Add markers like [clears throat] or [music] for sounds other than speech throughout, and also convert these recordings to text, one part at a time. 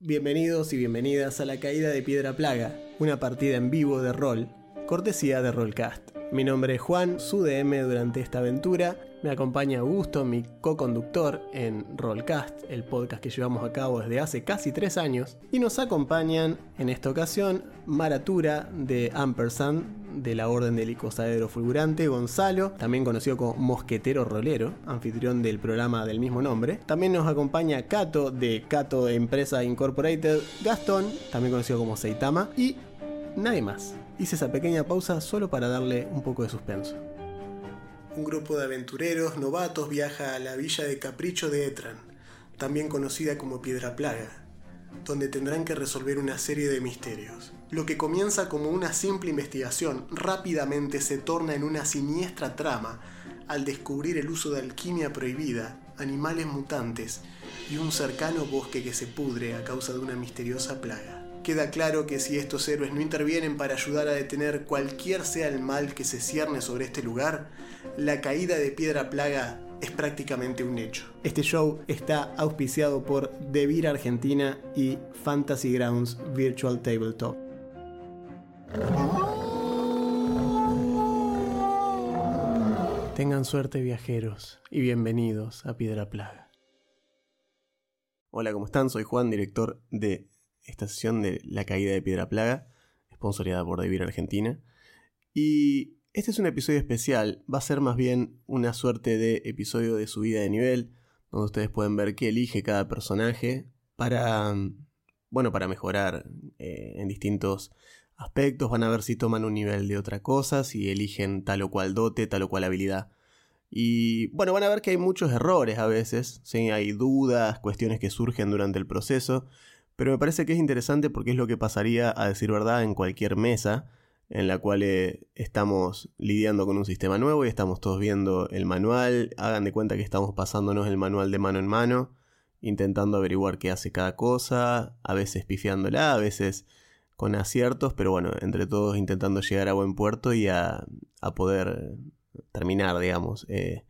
Bienvenidos y bienvenidas a La Caída de Piedra Plaga, una partida en vivo de rol, cortesía de Rollcast. Mi nombre es Juan, su DM durante esta aventura. Me acompaña Augusto, mi co-conductor en Rollcast, el podcast que llevamos a cabo desde hace casi tres años. Y nos acompañan en esta ocasión Maratura de Ampersand, de la Orden del Icosaedro Fulgurante, Gonzalo, también conocido como Mosquetero Rolero, anfitrión del programa del mismo nombre. También nos acompaña Cato de Cato Empresa Incorporated, Gastón, también conocido como Seitama, y nadie más. Hice esa pequeña pausa solo para darle un poco de suspenso. Un grupo de aventureros novatos viaja a la villa de Capricho de Etran, también conocida como Piedra Plaga, donde tendrán que resolver una serie de misterios. Lo que comienza como una simple investigación rápidamente se torna en una siniestra trama al descubrir el uso de alquimia prohibida, animales mutantes y un cercano bosque que se pudre a causa de una misteriosa plaga. Queda claro que si estos héroes no intervienen para ayudar a detener cualquier sea el mal que se cierne sobre este lugar, la caída de Piedra Plaga es prácticamente un hecho. Este show está auspiciado por Devir Argentina y Fantasy Grounds Virtual Tabletop. Tengan suerte viajeros y bienvenidos a Piedra Plaga. Hola, ¿cómo están? Soy Juan, director de esta sesión de La Caída de Piedra Plaga, sponsoreada por Devir Argentina. Y este es un episodio especial, va a ser más bien una suerte de episodio de subida de nivel, donde ustedes pueden ver qué elige cada personaje para, bueno, para mejorar eh, en distintos aspectos, van a ver si toman un nivel de otra cosa, si eligen tal o cual dote, tal o cual habilidad. Y bueno, van a ver que hay muchos errores a veces, ¿sí? hay dudas, cuestiones que surgen durante el proceso, pero me parece que es interesante porque es lo que pasaría, a decir verdad, en cualquier mesa en la cual eh, estamos lidiando con un sistema nuevo y estamos todos viendo el manual. Hagan de cuenta que estamos pasándonos el manual de mano en mano, intentando averiguar qué hace cada cosa, a veces pifiándola, a veces con aciertos, pero bueno, entre todos intentando llegar a buen puerto y a, poder terminar, digamos, eh,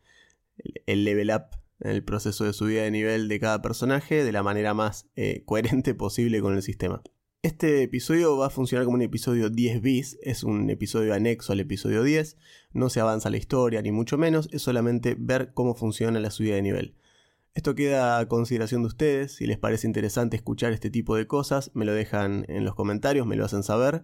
el level up el proceso de subida de nivel de cada personaje de la manera más eh, [laughs] coherente posible con el sistema. Este episodio va a funcionar como un episodio 10 bis, es un episodio anexo al episodio 10, no se avanza la historia ni mucho menos, es solamente ver cómo funciona la subida de nivel. Esto queda a consideración de ustedes, si les parece interesante escuchar este tipo de cosas, me lo dejan en los comentarios, me lo hacen saber.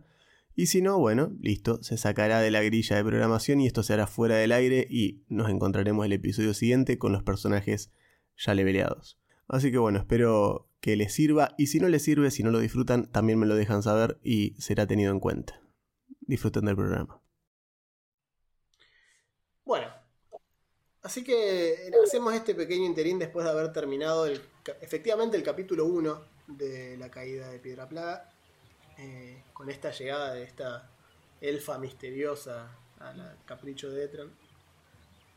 Y si no, bueno, listo, se sacará de la grilla de programación y esto se hará fuera del aire y nos encontraremos el episodio siguiente con los personajes ya leveleados. Así que bueno, espero que les sirva y si no les sirve, si no lo disfrutan, también me lo dejan saber y será tenido en cuenta. Disfruten del programa. Bueno, así que hacemos este pequeño interín después de haber terminado efectivamente el capítulo 1 de la caída de Piedra Plaga, eh, con esta llegada de esta elfa misteriosa al capricho de Etran.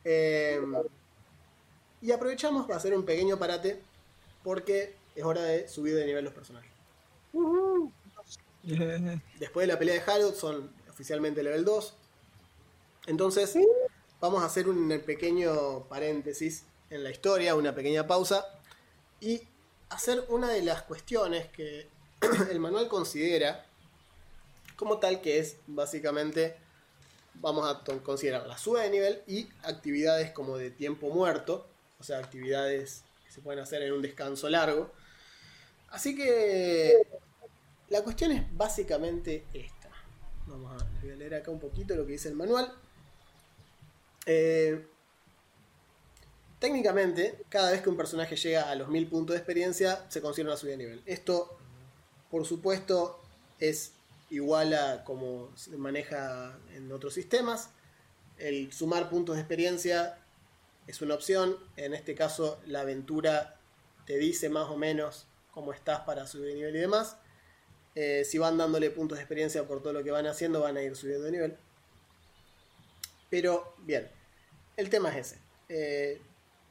Eh, y aprovechamos para hacer un pequeño parate porque es hora de subir de nivel los personajes. Después de la pelea de Harold son oficialmente level 2. Entonces vamos a hacer un pequeño paréntesis en la historia, una pequeña pausa y hacer una de las cuestiones que [clears throat] el manual considera como tal que es básicamente vamos a considerar la suba de nivel y actividades como de tiempo muerto, o sea, actividades que se pueden hacer en un descanso largo Así que la cuestión es básicamente esta. Vamos a, leer acá un poquito lo que dice el manual. Eh, técnicamente, cada vez que un personaje llega a los 1000 puntos de experiencia, se considera una subida de nivel. Esto, por supuesto, es igual a como se maneja en otros sistemas. El sumar puntos de experiencia es una opción. En este caso, la aventura te dice más o menos cómo estás para subir de nivel y demás. Eh, si van dándole puntos de experiencia por todo lo que van haciendo, van a ir subiendo de nivel. Pero bien, el tema es ese. Eh,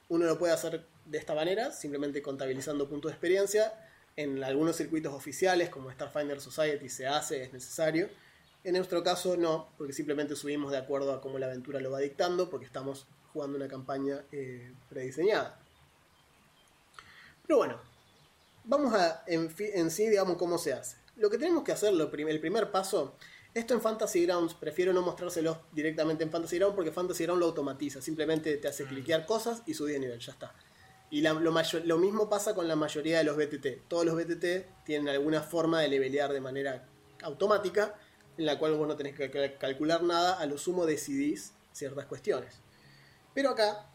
uno lo puede hacer de esta manera, simplemente contabilizando puntos de experiencia. En algunos circuitos oficiales, como Starfinder Society, se hace, es necesario. En nuestro caso no, porque simplemente subimos de acuerdo a cómo la aventura lo va dictando, porque estamos jugando una campaña eh, prediseñada. Pero bueno, vamos a, en, en, sí, digamos, cómo se hace. Lo que tenemos que hacer, el primer paso, esto en Fantasy Grounds, prefiero no mostrárselos directamente en Fantasy Grounds porque Fantasy Grounds lo automatiza, simplemente te hace mm. cliquear cosas y subir de nivel, ya está. Y lo, mismo pasa con la mayoría de los BTT. Todos los BTT tienen alguna forma de levelear de manera automática, en la cual vos no tenés que calcular nada, a lo sumo decidís ciertas cuestiones. Pero acá,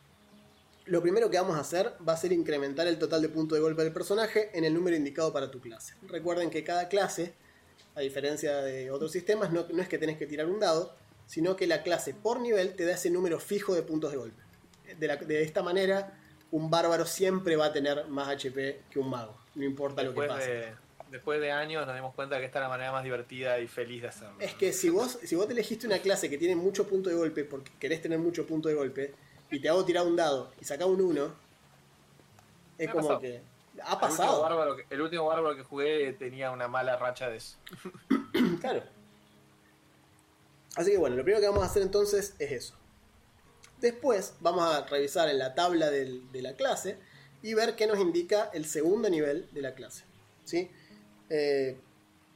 lo primero que vamos a hacer va a ser incrementar el total de puntos de golpe del personaje en el número indicado para tu clase. Recuerden que cada clase, a diferencia de otros sistemas, no, es que tenés que tirar un dado, sino que la clase por nivel te da ese número fijo de puntos de golpe. De, esta manera, un bárbaro siempre va a tener más HP que un mago, no importa lo que pase después de años nos dimos cuenta que esta es la manera más divertida y feliz de hacerlo. Es que si vos, si vos te elegiste una clase que tiene mucho punto de golpe porque querés tener mucho punto de golpe y te hago tirar un dado y sacar un 1, es como que. Ha pasado. El último, bárbaro que, jugué tenía una mala racha de eso. [coughs] claro. Así que bueno, lo primero que vamos a hacer entonces es eso. Después vamos a revisar en la tabla de la clase y ver qué nos indica el segundo nivel de la clase. ¿sí? Eh,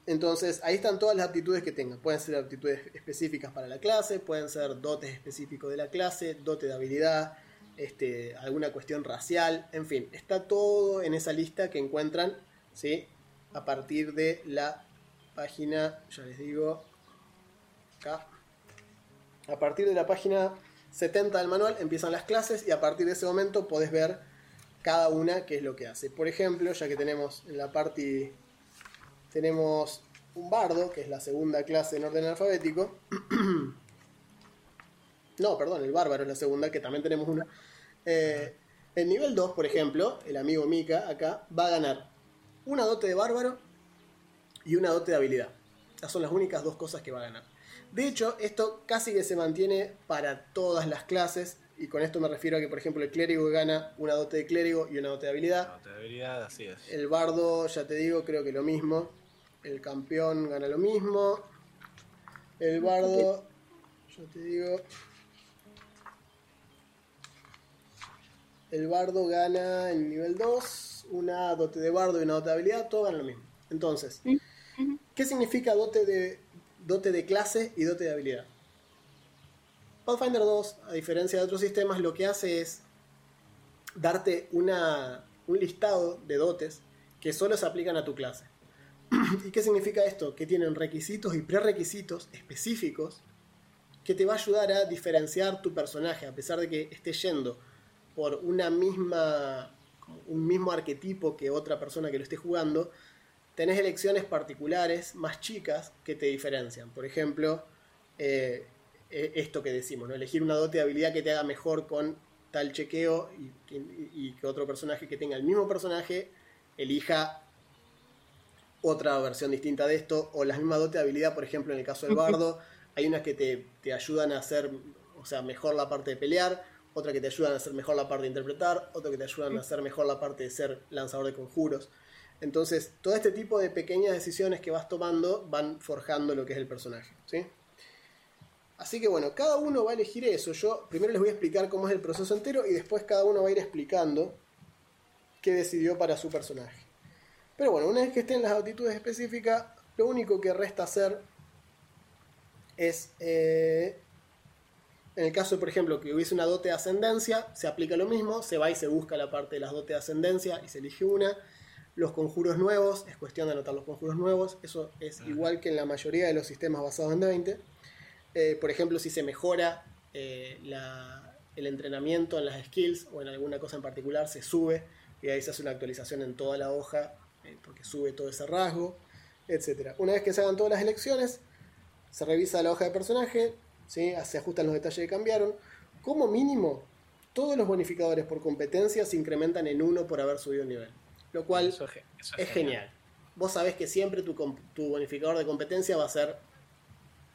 entonces, ahí están todas las aptitudes que tengan. Pueden ser aptitudes específicas para la clase, pueden ser dotes específicos de la clase, dote de habilidad, este, alguna cuestión racial, en fin, está todo en esa lista que encuentran, ¿sí? A partir de la página, ya les digo, acá. A partir de la página 70 del manual empiezan las clases y a partir de ese momento podés ver cada una qué es lo que hace. Por ejemplo, ya que tenemos en la parte tenemos un bardo, que es la segunda clase en orden alfabético. [clears throat] no, perdón, el bárbaro es la segunda, que también tenemos una. Eh, el nivel 2, por ejemplo, el amigo Mika acá, va a ganar una dote de bárbaro y una dote de habilidad. Esas son las únicas dos cosas que va a ganar. De hecho, esto casi que se mantiene para todas las clases. Y con esto me refiero a que, por ejemplo, el clérigo gana una dote de clérigo y una dote de habilidad. Dote de habilidad, así es. El bardo, ya te digo, creo que lo mismo. El campeón gana lo mismo. El bardo, yo te digo. El bardo gana en nivel 2, una dote de bardo y una dote de habilidad, todo gana lo mismo. Entonces, ¿qué significa dote de, dote de clase y dote de habilidad? Pathfinder 2, a diferencia de otros sistemas, lo que hace es darte una, un listado de dotes que solo se aplican a tu clase. [clears throat] ¿Y qué significa esto? Que tienen requisitos y prerequisitos específicos que te va a ayudar a diferenciar tu personaje, a pesar de que esté yendo por una misma, un mismo arquetipo que otra persona que lo esté jugando, tenés elecciones particulares más chicas que te diferencian. Por ejemplo, eh, e, esto que decimos, ¿no? elegir una dote de habilidad que te haga mejor con tal chequeo y, y que otro personaje que tenga el mismo personaje elija otra versión distinta de esto, o las mismas dotes de habilidad, por ejemplo, en el caso del bardo, hay unas que te, ayudan a hacer, o sea, mejor la parte de pelear, otra que te ayudan a hacer mejor la parte de interpretar, otra que te ayudan a hacer mejor la parte de ser lanzador de conjuros. Entonces, todo este tipo de pequeñas decisiones que vas tomando van forjando lo que es el personaje, ¿sí? Así que bueno, cada uno va a elegir eso. Yo primero les voy a explicar cómo es el proceso entero y después cada uno va a ir explicando qué decidió para su personaje. Pero bueno, una vez que estén las aptitudes específicas, lo único que resta hacer es, eh, en el caso, por ejemplo, que hubiese una dote de ascendencia, se aplica lo mismo, se va y se busca la parte de las dotes de ascendencia y se elige una. Los conjuros nuevos, es cuestión de anotar los conjuros nuevos, eso es igual que en la mayoría de los sistemas basados en D20. Eh, por ejemplo, si se mejora eh, el entrenamiento en las skills o en alguna cosa en particular, se sube y ahí se hace una actualización en toda la hoja eh, porque sube todo ese rasgo, etc. Una vez que se hagan todas las elecciones, se revisa la hoja de personaje, ¿sí? se ajustan los detalles que cambiaron. Como mínimo, todos los bonificadores por competencia se incrementan en uno por haber subido nivel. Lo cual es, genial. Vos sabés que siempre tu, tu, bonificador de competencia va a ser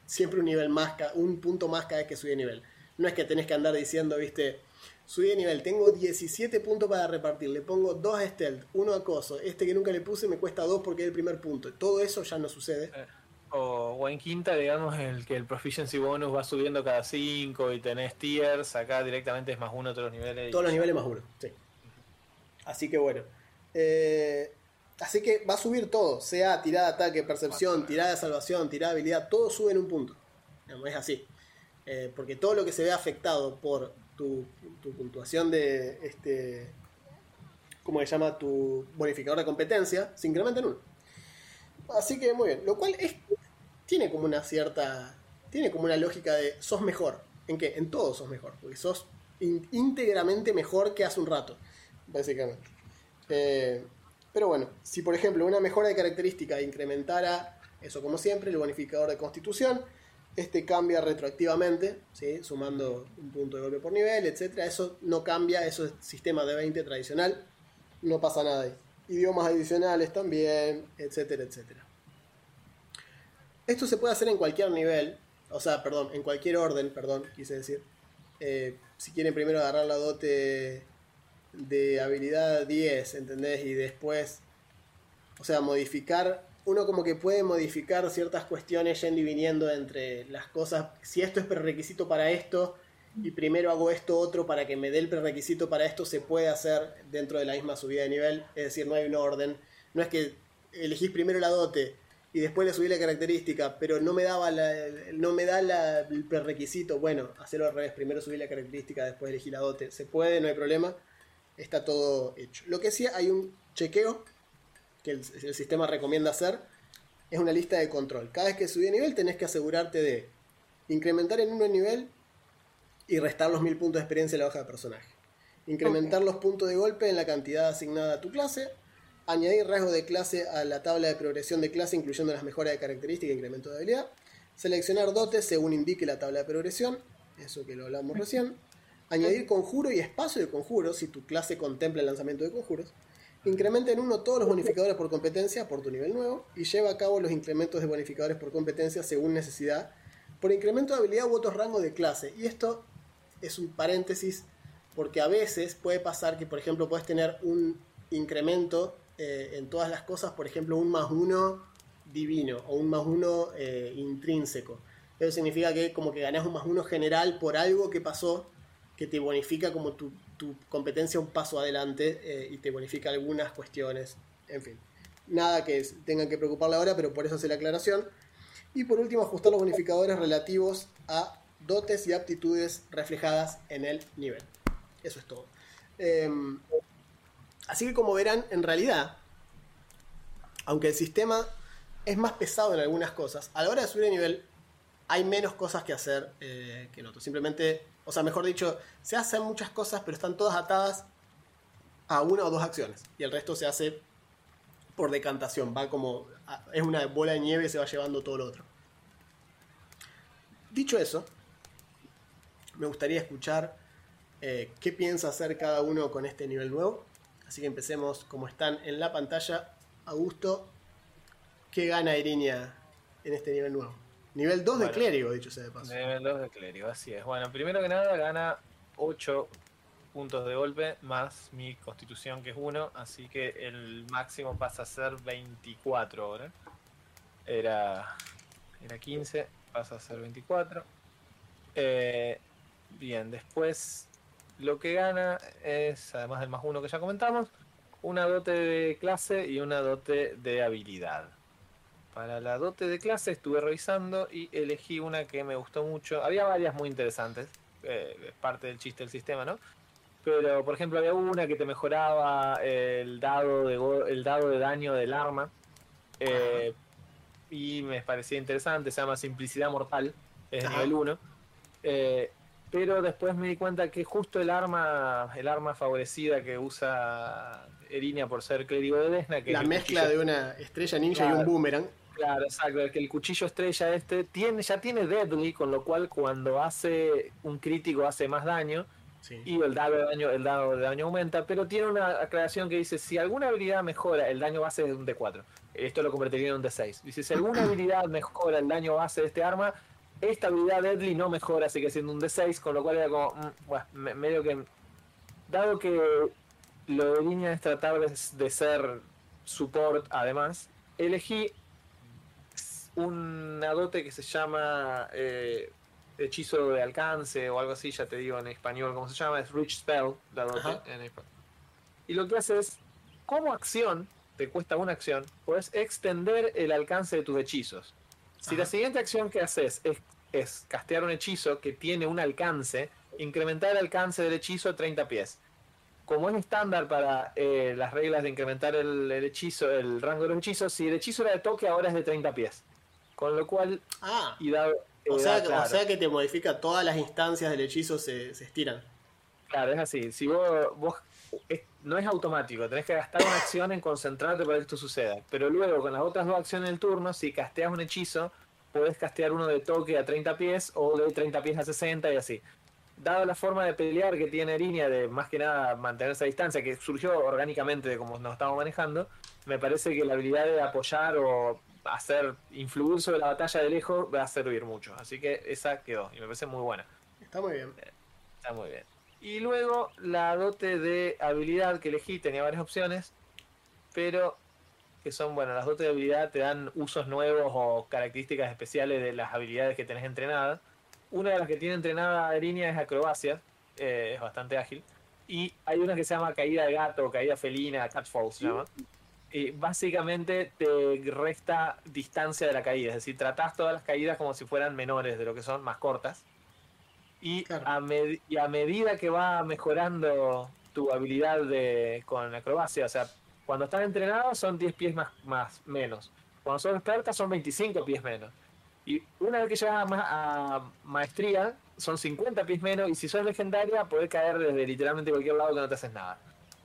siempre un nivel más, un punto más cada vez que sube nivel. No es que tenés que andar diciendo, viste, subí de nivel, tengo 17 puntos para repartir, le pongo 2 a stealth, 1 a acoso, este que nunca le puse me cuesta 2 porque es el primer punto. Todo eso ya no sucede. Eh, o, en quinta, digamos, el que el proficiency bonus va subiendo cada 5 y tenés tiers, acá directamente es más 1 todos los niveles. Todos los niveles más 1, sí. Así que bueno. Eh, Así que va a subir todo, sea tirada de ataque, percepción, tirada de salvación, tirada de habilidad, todo sube en un punto. Es así. Eh, porque todo lo que se ve afectado por tu, puntuación de este. ¿Cómo se llama? Tu bonificador de competencia, se incrementa en uno. Así que muy bien. Lo cual es. Tiene como una cierta. Tiene como una lógica de sos mejor. ¿En qué? En todo sos mejor. Porque sos íntegramente mejor que hace un rato. Básicamente. Eh, pero bueno, si por ejemplo una mejora de característica incrementara, eso como siempre, el bonificador de constitución, este cambia retroactivamente, sumando un punto de golpe por nivel, etc. Eso no cambia, eso es sistema de 20 tradicional, no pasa nada ahí. Idiomas adicionales también, etcétera, etcétera. Esto se puede hacer en cualquier nivel, o sea, perdón, en cualquier orden, perdón, quise decir. Eh, si quieren primero agarrar la dote de habilidad 10, ¿entendés? Y después, o sea, modificar, uno como que puede modificar ciertas cuestiones yendo y entre las cosas, si esto es prerequisito para esto, y primero hago esto otro para que me dé el prerequisito para esto, se puede hacer dentro de la misma subida de nivel, es decir, no hay un orden, no es que elegís primero la dote y después le subí la característica, pero no me daba no me da el prerequisito, bueno, hacerlo al revés, primero subí la característica, después elegí la dote, se puede, no hay problema, está todo hecho. Lo que sí hay un chequeo que el, sistema recomienda hacer, es una lista de control. Cada vez que subís de nivel tenés que asegurarte de incrementar en uno de nivel y restar los mil puntos de experiencia en la hoja de personaje. Incrementar los puntos de golpe en la cantidad asignada a tu clase. Añadir rasgos de clase a la tabla de progresión de clase, incluyendo las mejoras de característica e incremento de habilidad. Seleccionar dotes según indique la tabla de progresión. Eso que lo hablamos recién Añadir conjuro y espacio de conjuros si tu clase contempla el lanzamiento de conjuros. Incrementa en uno todos los bonificadores por competencia por tu nivel nuevo y lleva a cabo los incrementos de bonificadores por competencia según necesidad por incremento de habilidad u otros rangos de clase. Y esto es un paréntesis porque a veces puede pasar que, por ejemplo, puedes tener un incremento eh, en todas las cosas, por ejemplo, un más uno divino o un más uno eh, intrínseco. Eso significa que como que ganas un más uno general por algo que pasó que te bonifica como tu, competencia un paso adelante eh, y te bonifica algunas cuestiones. En fin, nada que tengan que preocuparle ahora, pero por eso hace la aclaración. Y por último, ajustar los bonificadores relativos a dotes y aptitudes reflejadas en el nivel. Eso es todo. Em, así que como verán, en realidad, aunque el sistema es más pesado en algunas cosas, a la hora de subir de nivel hay menos cosas que hacer eh, que en otros. Simplemente, o sea, mejor dicho, se hacen muchas cosas, pero están todas atadas a una o dos acciones. Y el resto se hace por decantación. Va como. Es una bola de nieve y se va llevando todo lo otro. Dicho eso, me gustaría escuchar eh, qué piensa hacer cada uno con este nivel nuevo. Así que empecemos como están en la pantalla. Augusto, ¿qué gana Irinia en este nivel nuevo? Nivel 2 de clérigo, dicho sea de paso. Nivel 2 de clérigo, así es. Bueno, primero que nada gana 8 puntos de golpe más mi constitución que es 1, así que el máximo pasa a ser 24 ahora. Era, era 15, pasa a ser 24. Eh, bien, después lo que gana es, además del más 1 que ya comentamos, una dote de clase y una dote de habilidad. Para la dote de clase estuve revisando y elegí una que me gustó mucho. Había varias muy interesantes, eh, es parte del chiste del sistema, ¿no? Pero, por ejemplo, había una que te mejoraba el dado de, el dado de daño del arma. Eh, y me parecía interesante, se llama Simplicidad Mortal, es de nivel 1. Eh, pero después me di cuenta que justo el arma, el arma favorecida que usa Erinia por ser clérigo de Desna, que la mezcla de una estrella ninja y un boomerang. Claro, exacto, que el cuchillo estrella este tiene, ya tiene Deadly, con lo cual cuando hace un crítico hace más daño. Y el dado, de daño, el dado de daño aumenta, pero tiene una aclaración que dice, si alguna habilidad mejora, el daño base es un D4. Esto lo convertiría en un D6. Dice, si alguna habilidad mejora el daño base de este arma, esta habilidad Deadly no mejora, sigue siendo un D6, con lo cual era como, mm, bueno, medio que... Dado que lo de línea es tratar de ser support además, elegí un dote que se llama eh, hechizo de alcance o algo así, ya te digo en español cómo se llama, es Rich Spell, la dote en español. Y lo que hace es, como acción, te cuesta una acción, puedes extender el alcance de tus hechizos. Si la siguiente acción que haces es, es castear un hechizo que tiene un alcance, incrementar el alcance del hechizo a 30 pies. Como es estándar para eh, las reglas de incrementar el, el hechizo, el rango de los hechizos, si el hechizo era de toque, ahora es de 30 pies. Con lo cual, Ah, y da, o sea, da, que- claro. o sea que te modifica todas las instancias del hechizo se, se estiran. Claro, es así. Si vos, vos es- no es automático, tenés que gastar una acción en concentrarte para que esto suceda. Pero luego, con las otras dos acciones del turno, si casteas un hechizo, podés castear uno de toque a 30 pies o de 30 pies a 60 y así. Dado la forma de pelear que tiene Erinia, de más que nada mantenerse a distancia, que surgió orgánicamente de como nos estamos manejando, me parece que la habilidad de apoyar o hacer influir sobre la batalla de lejos va a servir mucho. Así que esa quedó y me parece muy buena. Está muy bien. Está muy bien. Y luego la dote de habilidad que elegí tenía varias opciones, pero que son, bueno, las dotes de habilidad te dan usos nuevos o características especiales de las habilidades que tenés entrenadas. Una de las que tiene entrenada línea es acrobacia, eh, es bastante ágil. Y hay una que se llama caída de gato, caída felina, catfall se llama. Y básicamente te resta distancia de la caída, es decir, tratás todas las caídas como si fueran menores de lo que son, más cortas. Y, Claro. a, med- y a medida que va mejorando tu habilidad de, con acrobacia, o sea, cuando estás entrenado son 10 pies más, más menos. Cuando sos experta son 25 pies menos. Y una vez que llegas a, ma- a maestría son 50 pies menos. Y si sos legendaria, podés caer desde literalmente cualquier lado que no te haces nada.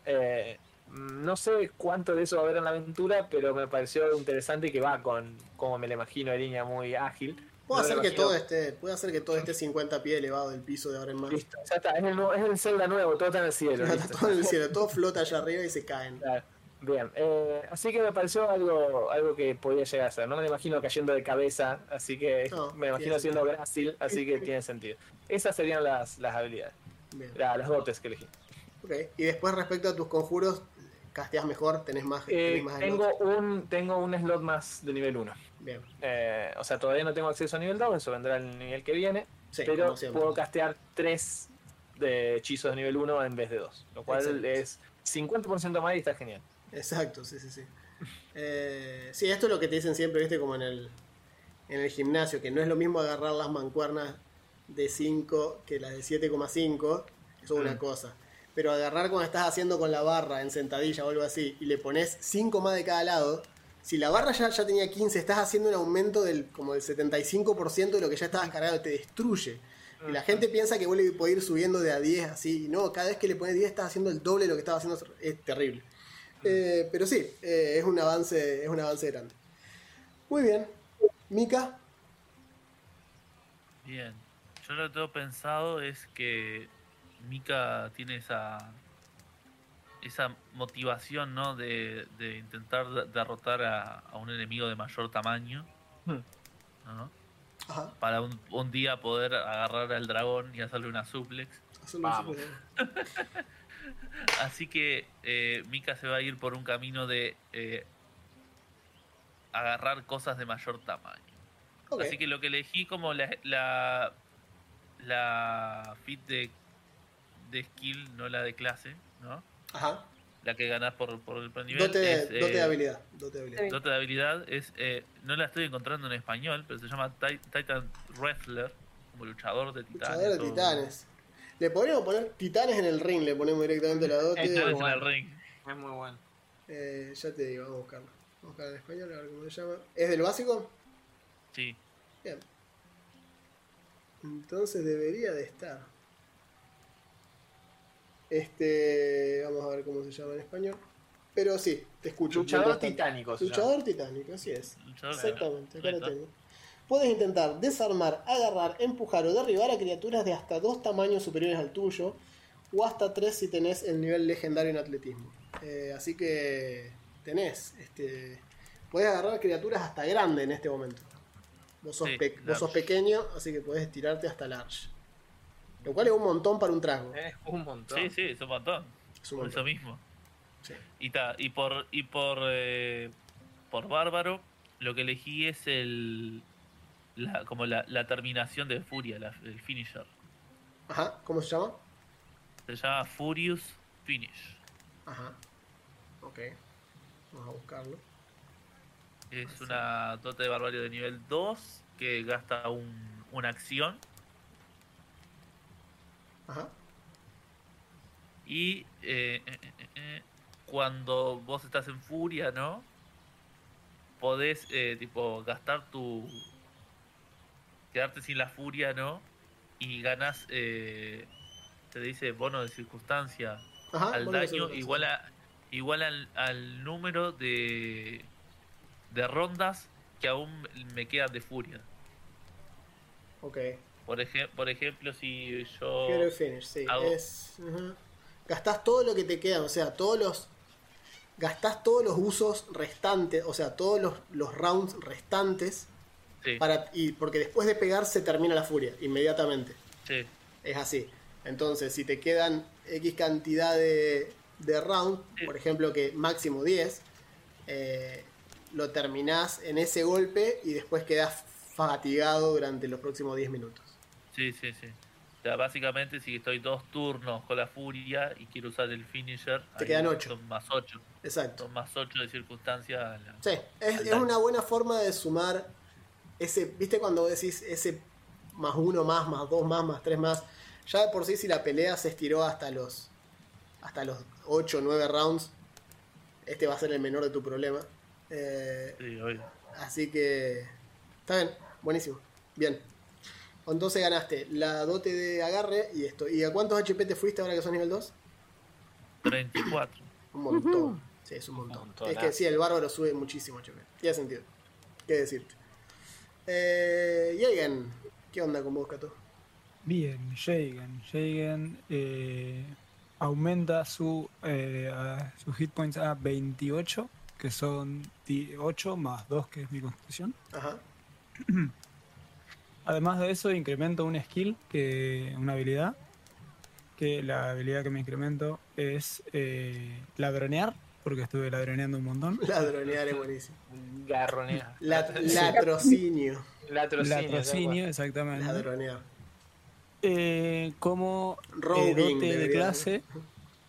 Eh, no sé cuánto de eso va a haber en la aventura, pero me pareció interesante que va con, como me lo imagino, en línea muy ágil. Puedo No hacer que todo esté, puedo hacer que todo esté 50 pies elevado del piso de ahora en más. Listo, ya está, es el, es el Zelda nuevo, todo está en el cielo. Está todo en el cielo, todo flota allá arriba y se caen. Claro. Bien, eh, así que me pareció algo algo que podía llegar a ser. No me lo imagino cayendo de cabeza, así que No, me imagino sentido. grácil, así que tiene sentido. Esas serían las, las habilidades, Bien. la- las dotes que elegí. Ok. Y después respecto a tus conjuros, casteas mejor, tenés más, Eh, tenés más tengo un tengo un slot más de nivel 1. Bien. Eh, o sea, todavía no tengo acceso a nivel 2, eso vendrá el nivel que viene, Sí, pero puedo castear 3 de hechizos de nivel 1 en vez de 2, lo cual Excelente. es 50% más y está genial. Exacto, sí, sí, sí. Eh, sí, esto es lo que te dicen siempre, viste, como en el, en el gimnasio, que no es lo mismo agarrar las mancuernas de 5 que las de 7,5, eso es una Mm. cosa. Pero agarrar cuando estás haciendo con la barra en sentadilla o algo así y le pones 5 más de cada lado, si la barra ya, ya tenía 15, estás haciendo un aumento del como del 75% de lo que ya estabas cargado, te destruye. Y la gente piensa que vos le podés ir subiendo de a 10 así, y no, cada vez que le pones 10 estás haciendo el doble de lo que estaba haciendo, es terrible. Eh, pero sí, eh, es un avance, es un avance grande. Muy bien. Mika, Bien. Yo lo que tengo pensado es que Mika tiene esa esa motivación, ¿no? De, de intentar de- derrotar a, a un enemigo de mayor tamaño, Hmm. ¿no? ajá, Para un, un día poder agarrar al dragón y hacerle una suplex. Vamos. [laughs] Así que eh, Mika se va a ir por un camino de eh, agarrar cosas de mayor tamaño. Así que lo que elegí como la, la, la fit de, de skill, no la de clase, ¿no? Ajá. La que ganás por, por el por nivel. Dote, es, dote de eh, habilidad. Dote de habilidad. dote de habilidad es, eh, no la estoy encontrando en español, pero se llama Ti- Titan Wrestler, como luchador de titanes. Luchador de titanes. Le podríamos poner titanes en el ring, le ponemos directamente la dote. Titanes en bueno. el ring. Es muy bueno. Eh, ya te digo, vamos a buscarlo. Vamos a buscar en español, a ver cómo se llama. ¿Es del básico? Sí. Bien. Entonces debería de estar. Este. Vamos a ver cómo se llama en español. Pero sí, te escucho. Luchador titánico. Luchador titánico, así es. Luchador Exactamente, acá lo tengo. Puedes intentar desarmar, agarrar, empujar o derribar a criaturas de hasta dos tamaños superiores al tuyo, o hasta tres si tenés el nivel legendario en atletismo. Eh, así que tenés, este, puedes agarrar criaturas hasta grande en este momento. Vos sos, Sí, pe- vos sos pequeño, así que podés estirarte hasta large. Lo cual es un montón para un trago. Es un montón. Sí, sí, es un montón. Es un Por eso mismo. Sí. Y, ta, y por y por eh, por bárbaro lo que elegí es el la, como la, la terminación de furia, la- el finisher. Ajá, ¿cómo se llama? Se llama Furious Finish. Ajá. Ok. Vamos a buscarlo. Es una dote de barbario de nivel 2 que gasta un, una acción Ajá. y eh, eh, eh, eh, cuando vos estás en furia, ¿no? Podés, eh, tipo, gastar tu... quedarte sin la furia, ¿no? Y ganas, eh, se dice bono de circunstancia Ajá. al daño igual a igual al, al número de de rondas que aún me quedan de furia. Ok. Por, ejem- por ejemplo, si yo Hero Finish, sí. hago- Es. Gastás todo lo que te queda, o sea, todos los. Gastás todos los usos restantes, o sea, todos los, los rounds restantes. sí, Para, y porque después de pegar se termina la furia, inmediatamente. sí, Es así. Entonces, si te quedan X cantidad de, de round, Sí. por ejemplo, que máximo 10, eh, lo terminás en ese golpe y después quedás fatigado durante los próximos 10 minutos. Sí, sí, sí. O sea, básicamente si estoy dos turnos con la furia y quiero usar el finisher, Te quedan ocho. Son más 8. Exacto. Son más 8 de circunstancia. a la- Sí, es, es una buena forma de sumar ese, viste cuando decís ese más uno más, más dos más, más tres más. Ya de por sí si la pelea se estiró hasta los hasta los 8 o 9 rounds, este va a ser el menor de tu problema. Eh, Sí, obvio. así que está bien, buenísimo. Bien. Entonces ganaste la dote de agarre y esto. ¿Y a cuántos HP te fuiste ahora que sos nivel 2? 34. Un montón. Sí, es un montón. montonazo. es que sí, el bárbaro sube muchísimo HP. Tiene sentido. ¿Qué decirte? Eh, Jagan, ¿qué onda con vos, Cato? Bien, Jagan. Jagan eh, aumenta su, eh, sus hit points a 28, que son 8 más 2, que es mi constitución. Ajá. [clears throat] Además de eso, incremento un skill, que una habilidad. Que la habilidad que me incremento es eh, ladronear, porque estuve ladroneando un montón. Ladronear es buenísimo. Garronea. Lat- latrocinio. Latrocinio. Latrocinio, exactamente. Ladronear. Eh, como eh, dote de clase,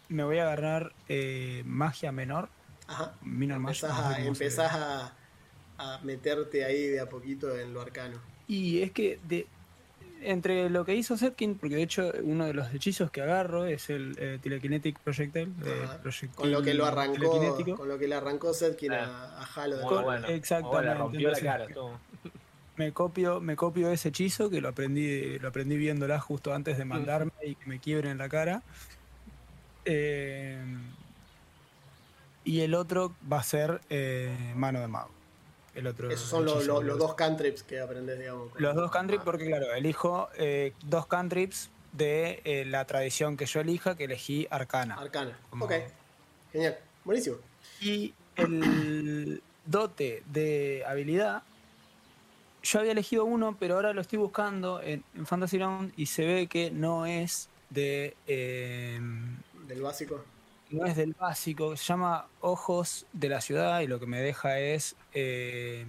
me voy a agarrar eh, magia menor. Ajá. Minor a, empezás a, a meterte ahí de a poquito en lo arcano. Y es que de, entre lo que hizo Setkin, porque de hecho uno de los hechizos que agarro es el eh, Telekinetic Projectile, eh, Con lo que lo arrancó, con lo que le arrancó Setkin Ah. a, a Halo. de bueno. exactamente, bueno, rompió la entonces- cara. todo. Me copio, me copio ese hechizo que lo aprendí, lo aprendí viéndola justo antes de mandarme y que me quiebren la cara. Eh, y el otro va a ser eh, mano de mago. El otro Esos son los, dos cantrips que aprendes, digamos. con- Los dos cantrips, porque claro, elijo eh, dos cantrips de eh, la tradición que yo elija, que elegí arcana. Arcana. Como- Ok. Genial. Buenísimo. Y el dote de habilidad, yo había elegido uno, pero ahora lo estoy buscando en, en Fantasy Round y se ve que no es de eh, Del básico. No es del básico, se llama Ojos de la Ciudad y lo que me deja es eh,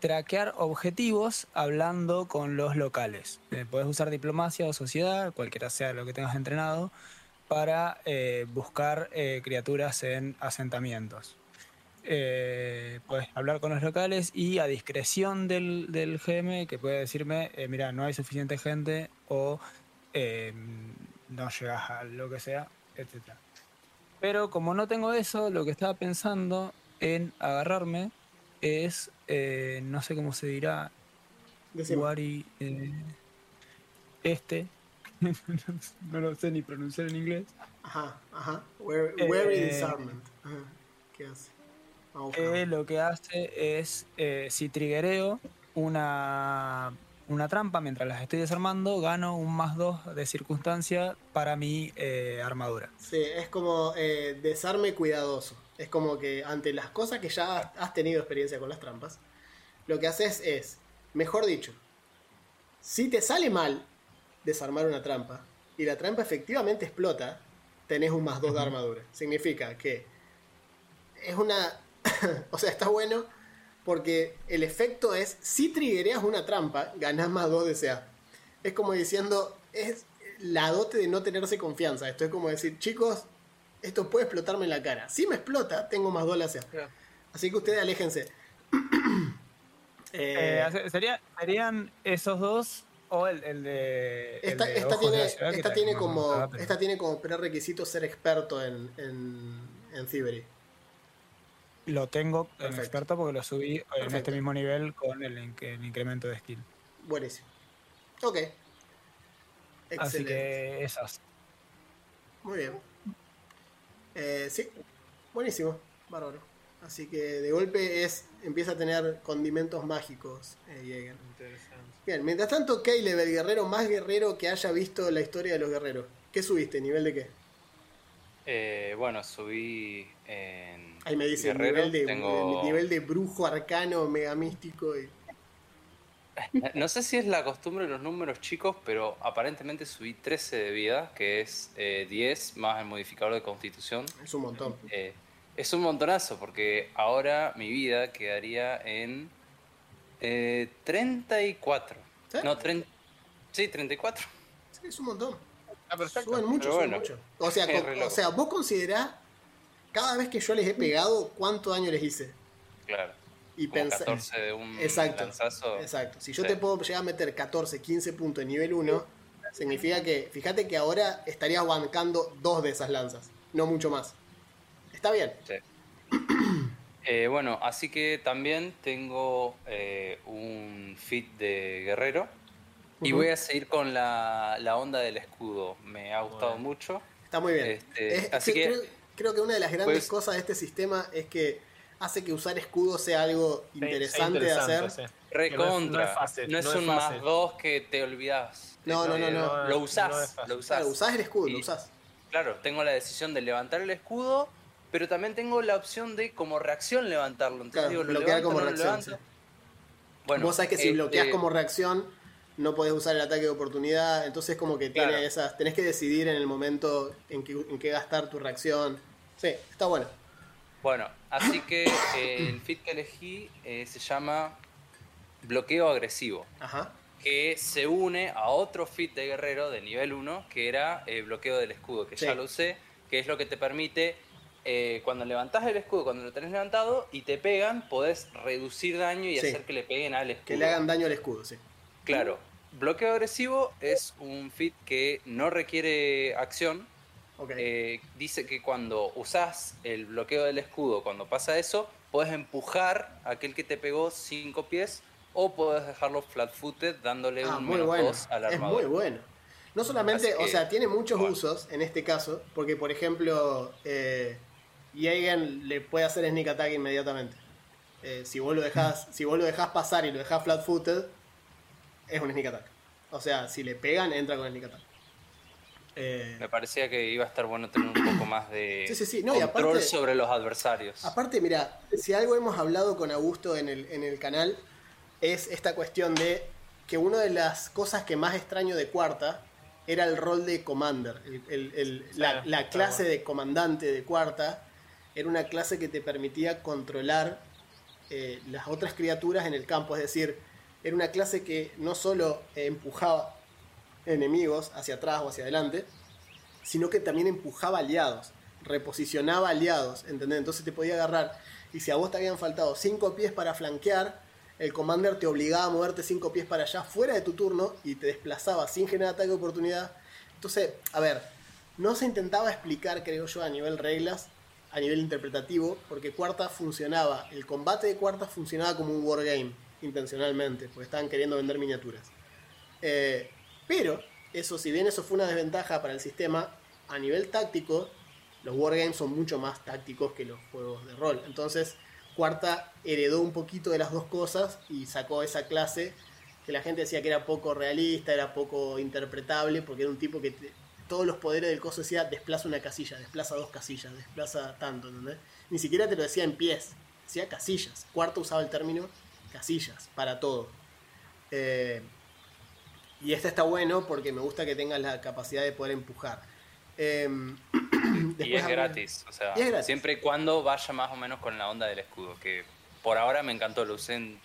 traquear objetivos hablando con los locales. Eh, podés usar diplomacia o sociedad, cualquiera sea lo que tengas entrenado, para eh, buscar eh, criaturas en asentamientos. Puedes hablar con los locales y a discreción del, del GM que puede decirme, mira, no hay suficiente gente o no llegas a lo que sea, etcétera. Pero como no tengo eso, lo que estaba pensando en agarrarme es, eh, no sé cómo se dirá. Wari, eh, este, [laughs] no lo sé ni pronunciar en inglés, Ajá, ajá. Where, Eh, where disarmament? Ajá. ¿Qué hace? Vamos buscarlo. lo que hace es, eh, si triggereo una, una trampa mientras las estoy desarmando, gano un más 2 de circunstancia para mi eh, armadura. Sí, es como eh, desarme cuidadoso. Es como que ante las cosas que ya has- tenido experiencia con las trampas, lo que haces es, mejor dicho, si te sale mal desarmar una trampa y la trampa efectivamente explota, tenés un más 2 de armadura. Significa que es una... [coughs] o sea, está bueno porque el efecto es, si triggereas una trampa, ganás más 2 de CA. Es como diciendo, es la dote de no tenerse confianza. Esto es como decir, chicos, Esto puede explotarme en la cara. Si me explota, tengo más 2 la CA. Claro. Así que ustedes aléjense. [clears throat] Eh, Eh, sería- serían esos dos o el, el de. el esta, de de tiene, esta tiene como esta tiene como prerequisito ser experto en, en, en Thievery. Lo tengo en experto porque lo subí en este mismo nivel con el, inc- el incremento de skill. Buenísimo. Ok. Así Excelente. que esas. Muy bien. Eh, sí, buenísimo, bárbaro. Así que de golpe es empieza a tener condimentos mágicos. eh, Jäger. Interesante. Bien, mientras tanto, Caleb, el guerrero más guerrero que haya visto la historia de los guerreros. ¿Qué subiste? ¿Nivel de qué? Eh, bueno, subí en. Ahí me dice Guerrero, nivel, de, tengo- nivel de brujo arcano, mega místico. Y... No sé si es la costumbre de los números chicos, pero aparentemente subí 13 de vida, que es eh, 10 más el modificador de constitución. Es un montón. Eh, es un montonazo, porque ahora mi vida quedaría en eh, 34. ¿Sí? No, 30. Sí, 34. Sí, es un montón. Ah, perfecto. Suben mucho, Pero suben bueno, mucho. O sea, o sea, vos considerás cada vez que yo les he pegado cuánto daño les hice. Claro. Y Como pensá- 14 de un Exacto. lanzazo. Exacto. Si yo Sí. te puedo llegar a meter 14, 15 puntos en nivel 1, significa que, fíjate que ahora estarías bancando dos de esas lanzas, no mucho más. Está bien. Sí. Eh, bueno, así que también tengo eh, un fit de guerrero. Y voy a seguir con la, la onda del escudo. Me ha gustado Bueno. mucho. Está muy bien. Este, Es- así sí, que- creo, creo que una de las grandes pues- cosas de este sistema es que hace que usar escudo sea algo Sí, interesante, de hacer. sí. Recontra. no es fácil, No es no es un fácil. más dos que te olvidas. No, no, no, no. Lo usás. lo usás. Claro, usás el escudo, lo usás. Claro, tengo la decisión de levantar el escudo, pero también tengo la opción de como reacción levantarlo. Entonces Claro, digo, lo bloquear levanto, como reacción, levanto. sí. Bueno, Vos sabés que si este, bloqueas como reacción, no podés usar el ataque de oportunidad. Entonces, como que tiene Claro. esas. Tenés que decidir en el momento en que, en qué gastar tu reacción. Sí, está bueno. Bueno, así que eh, el fit que elegí eh, se llama bloqueo agresivo, Ajá. que se une a otro fit de guerrero de nivel 1, que era eh, bloqueo del escudo, que Sí. ya lo usé, que es lo que te permite, eh, cuando levantás el escudo, cuando lo tenés levantado y te pegan, podés reducir daño y Sí. hacer que le peguen al escudo. Que le hagan daño al escudo, sí. Claro, bloqueo agresivo es un fit que no requiere acción, Ok. eh, dice que cuando usás el bloqueo del escudo, cuando pasa eso, puedes empujar a aquel que te pegó cinco pies o puedes dejarlo flat-footed dándole Ah, un muy menos bueno. dos a la Es muy armadura. bueno. No solamente, o sea, tiene muchos bueno. usos en este caso, porque por ejemplo, eh, Jagan le puede hacer sneak attack inmediatamente. Eh, si vos lo dejás, si vos lo dejás pasar y lo dejás flat footed, es un sneak attack. O sea, si le pegan, entra con sneak attack. Eh, Me parecía que iba a estar bueno tener un poco más de Sí, sí, sí. No, y control aparte- sobre los adversarios. Aparte, mira, si algo hemos hablado con Augusto en el, en el canal, es esta cuestión de que una de las cosas que más extraño de Cuarta era el rol de Commander. El- el- el- la, clase de comandante de Cuarta era una clase que te permitía controlar eh, las otras criaturas en el campo. Es decir, era una clase que no solo empujaba enemigos hacia atrás o hacia adelante, sino que también empujaba aliados, reposicionaba aliados, ¿entendés? Entonces te podía agarrar. Y si a vos te habían faltado cinco pies para flanquear, el commander te obligaba a moverte cinco pies para allá fuera de tu turno y te desplazaba sin generar ataque de oportunidad. Entonces, a ver, no se intentaba explicar, creo yo, a nivel reglas, a nivel interpretativo, porque Cuarta funcionaba, el combate de Cuarta funcionaba como un wargame, intencionalmente, porque estaban queriendo vender miniaturas. Eh, pero, eso, si bien eso fue una desventaja para el sistema, a nivel táctico, los wargames son mucho más tácticos que los juegos de rol. Entonces, Cuarta heredó un poquito de las dos cosas y sacó esa clase que la gente decía que era poco realista, era poco interpretable, porque era un tipo que todos los poderes del coso decía desplaza una casilla, desplaza dos casillas, desplaza tanto. Ni siquiera te lo decía en pies, decía casillas. Cuarto usaba el término casillas para todo. Eh, y este está bueno porque me gusta que tengas la capacidad de poder empujar. Em, [clears throat] y es gratis, o sea, Y es gratis. siempre y cuando vaya más o menos con la onda del escudo, que por ahora me encantó, lo usé en-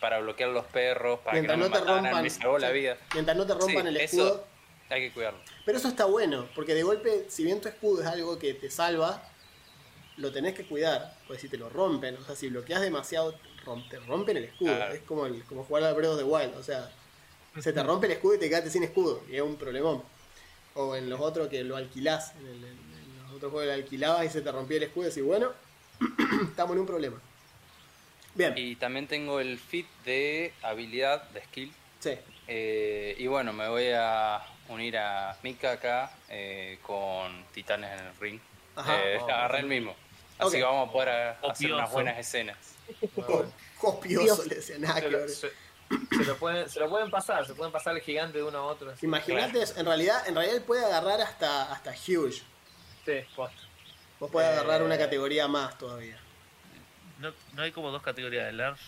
para bloquear los perros, para Mientras que no, no te mataran, rompan, me salvó la vida. mientras no te rompan Sí, el eso. escudo, Hay que cuidarlo. Pero eso está bueno, porque de golpe, si bien tu escudo es algo que te salva, lo tenés que cuidar. Porque si te lo rompen, o sea, si bloqueas demasiado, te rompen el escudo. Claro. Es como, el, como jugar al Breath of the Wild. O sea, se te rompe el escudo y te quedaste sin escudo. Y es un problemón. O en los otros que lo alquilás. En, el- en- los otros juegos lo alquilabas y se te rompía el escudo y decís, bueno, [clears throat] estamos en un problema. Bien, Y también tengo el fit de habilidad, de skill. sí. Eh, y bueno, me voy a unir a Mika acá eh, con Titanes en el ring. Ajá. Eh, Oh, agarré el mismo. Así que vamos a poder a- hacer unas buenas escenas. Co- Copioso le decía, nada Se que lo, ver. se- se lo pueden, se lo pueden pasar, se pueden pasar el gigante de uno a otro. Imagínate, en realidad, en realidad él puede agarrar hasta, hasta huge. Sí, posta. Vos podés Eh. agarrar una categoría más todavía. ¿No, no hay como dos categorías de large?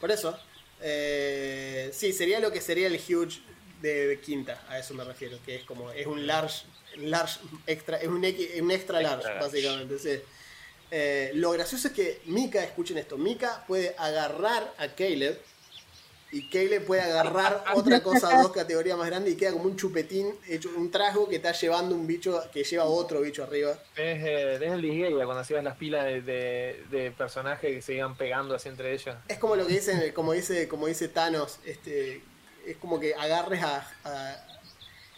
Por eso, eh, sí, sería lo que sería el huge de quinta, a eso me refiero, que es como, es un large, large extra, es un, un extra large, Extra large. básicamente. sí. Eh, lo gracioso es que Mika, escuchen esto, Mika puede agarrar a Caleb y Caleb puede agarrar [laughs] otra cosa dos categorías más grande y queda como un chupetín, hecho un trago que está llevando un bicho que lleva otro bicho arriba. Es, eh, es el Disgaea cuando hacías las pilas de, de, de personajes que se iban pegando así entre ellos. Es como lo que dicen, como dice, como dice Thanos, este, es como que agarres a, a-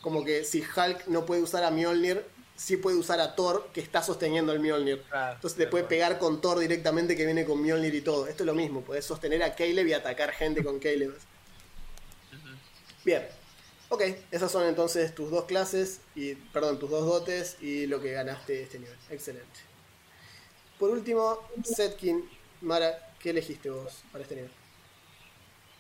como que si Hulk no puede usar a Mjolnir, sí puede usar a Thor que está sosteniendo el Mjolnir. Claro, Entonces te puede pegar con Thor directamente que viene con Mjolnir y todo. Esto es lo mismo, puedes sostener a Caleb y atacar gente con Caleb. Bien. Ok, esas son entonces tus dos clases y perdón, tus dos dotes y lo que ganaste este nivel. Excelente. Por último, Setkin, Mara, ¿qué elegiste vos para este nivel?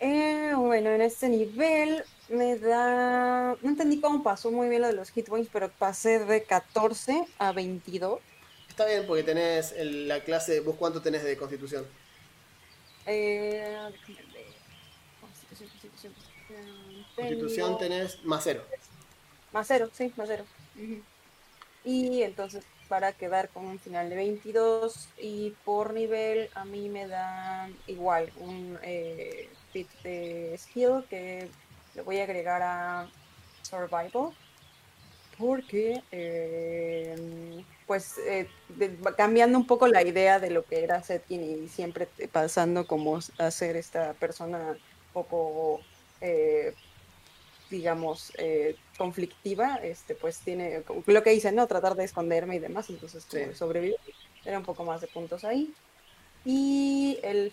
Eh, bueno, en este nivel me da... No entendí cómo pasó muy bien lo de los hit points, pero pasé de 14 a 22. Está bien porque tenés el- la clase, vos cuánto tenés de constitución. Eh. Constitución, constitución, constitución. Constitución Tengo- tenés más cero. Más cero, sí, más cero. Y entonces para quedar con un final de 22 y por nivel a mí me dan igual un eh, de skill que le voy a agregar a survival porque eh, pues eh, de- cambiando un poco la idea de lo que era Setkin y siempre pasando como a ser esta persona un poco eh, digamos, conflictiva, este, pues tiene lo que hice, ¿no? Tratar de esconderme y demás, entonces Sí. sobrevivir, era un poco más de puntos ahí. Y el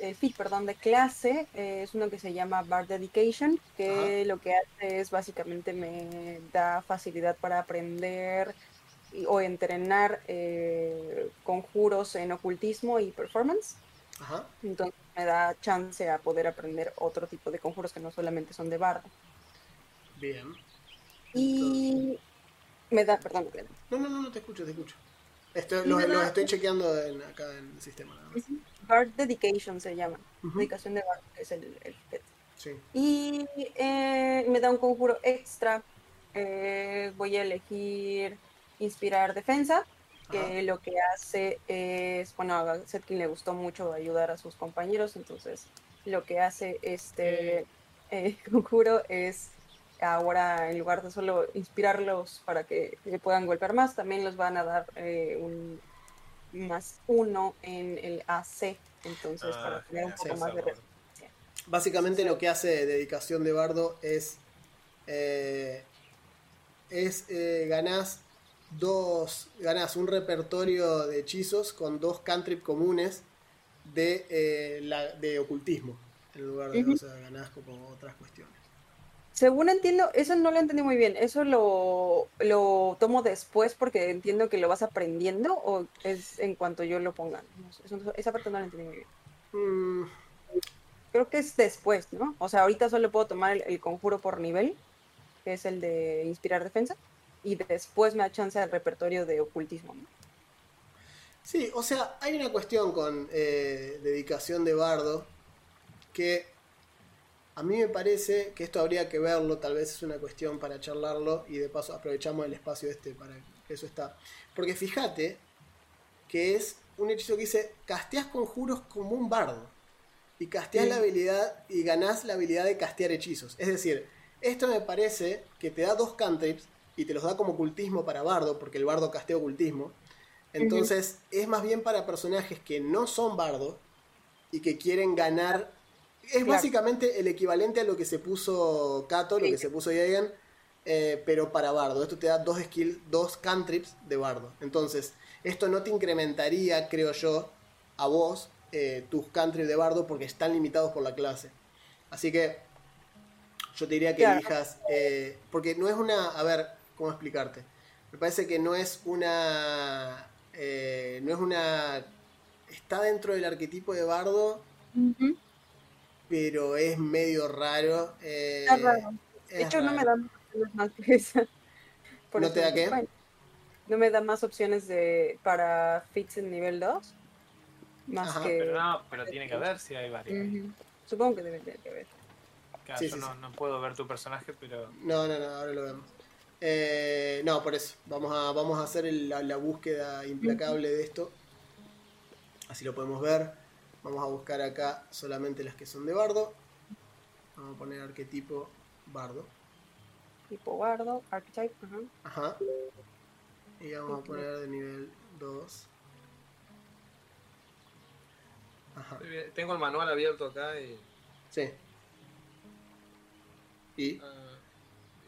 el fit perdón, de clase eh, es uno que se llama Bar Dedication, que lo que hace es básicamente me da facilidad para aprender y- o entrenar eh, conjuros en ocultismo y performance. Ajá. Entonces me da chance a poder aprender otro tipo de conjuros que no solamente son de bardo. Bien. Y me da, perdón. No, no, no, no te escucho, te escucho. Esto, los, los estoy chequeando en- acá en el sistema. nada más. Bard Dedication se llama. Dedicación de Bard, que es el, el pet. Sí. Y eh, me da un conjuro extra. Eh, voy a elegir Inspirar Defensa, que lo que hace es, bueno, a Setkin le gustó mucho ayudar a sus compañeros, entonces lo que hace este eh, [laughs] conjuro es ahora en lugar de solo inspirarlos para que puedan golpear más, también los van a dar eh, un más uno en el AC, entonces Ah, para tener un poco sí, más de eso, resistencia. Básicamente lo que hace dedicación de bardo es. eh, es eh, ganás dos. ganás un repertorio de hechizos con dos cantrip comunes de, eh, la, de ocultismo. En lugar de. O sea, ganás como otras cuestiones. Según entiendo, eso no lo entendí muy bien. ¿Eso lo, lo tomo después porque entiendo que lo vas aprendiendo o es en cuanto yo lo ponga? No sé, eso- esa parte no la entendí muy bien. Mm, Creo que es después, ¿no? O sea, ahorita solo puedo tomar el, el conjuro por nivel, que es el de inspirar defensa, y después me da chance al repertorio de ocultismo. ¿no? Sí, o sea, hay una cuestión con eh, dedicación de bardo que a mí me parece que esto habría que verlo, tal vez es una cuestión para charlarlo y de paso aprovechamos el espacio este para que eso está. Porque fíjate que es un hechizo que dice, casteás conjuros como un bardo y casteás Sí. la habilidad y ganás la habilidad de castear hechizos. Es decir, Esto me parece que te da dos cantrips y te los da como ocultismo para bardo, porque el bardo castea ocultismo. Entonces es más bien para personajes que no son bardo y que quieren ganar. Es Claro. básicamente el equivalente a lo que se puso Kato, lo que se puso Jagan, eh, pero para bardo. Esto te da dos skills, dos cantrips de bardo. Entonces, esto no te incrementaría, creo yo, a vos eh, tus cantrips de bardo porque están limitados por la clase. Así que yo te diría que Claro. elijas, eh, porque no es una, a ver, ¿cómo explicarte? Me parece que no es una, eh, no es una, está dentro del arquetipo de bardo. Pero es medio raro. eh, Está raro. De es hecho, no me opciones más. [laughs] Por ¿No eso, te da qué? bueno, no me da más opciones de para fits en nivel 2. Más Ajá, que. Pero no, pero tiene que ver si hay varios. Supongo que debe tener que ver. Claro, Sí, yo sí, no, sí. no puedo ver tu personaje, pero No, no, no, ahora lo vemos. Eh, no, por eso. Vamos a, vamos a hacer el- la, la búsqueda implacable de esto. Así lo podemos ver. Vamos a buscar acá solamente las que son de bardo. Vamos a poner arquetipo bardo. Tipo bardo, archetype. Ajá. Ajá. Y vamos a poner de nivel 2. Ajá. Tengo el manual abierto acá y. Sí. Y. ah,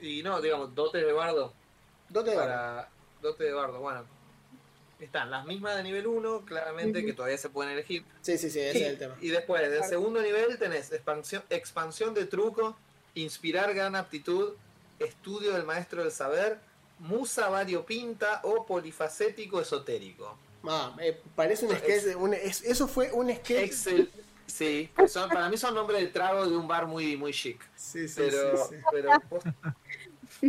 y no, digamos, dotes de bardo. ¿Dónde de bardo? Para. Dotes de bardo, bueno. Están las mismas de nivel 1, claramente, que todavía se pueden elegir. Sí, sí, sí, ese Sí, es el tema. Y después, del segundo nivel, tenés expansión, expansión de truco, inspirar gran aptitud, estudio del maestro del saber, musa variopinta o polifacético esotérico. Ah, eh, parece un sketch. un- es- eso fue un sketch. Excel, sí, son- para mí son nombres de trago de un bar muy, muy chic. Sí, sí, Pero, sí, sí. pero,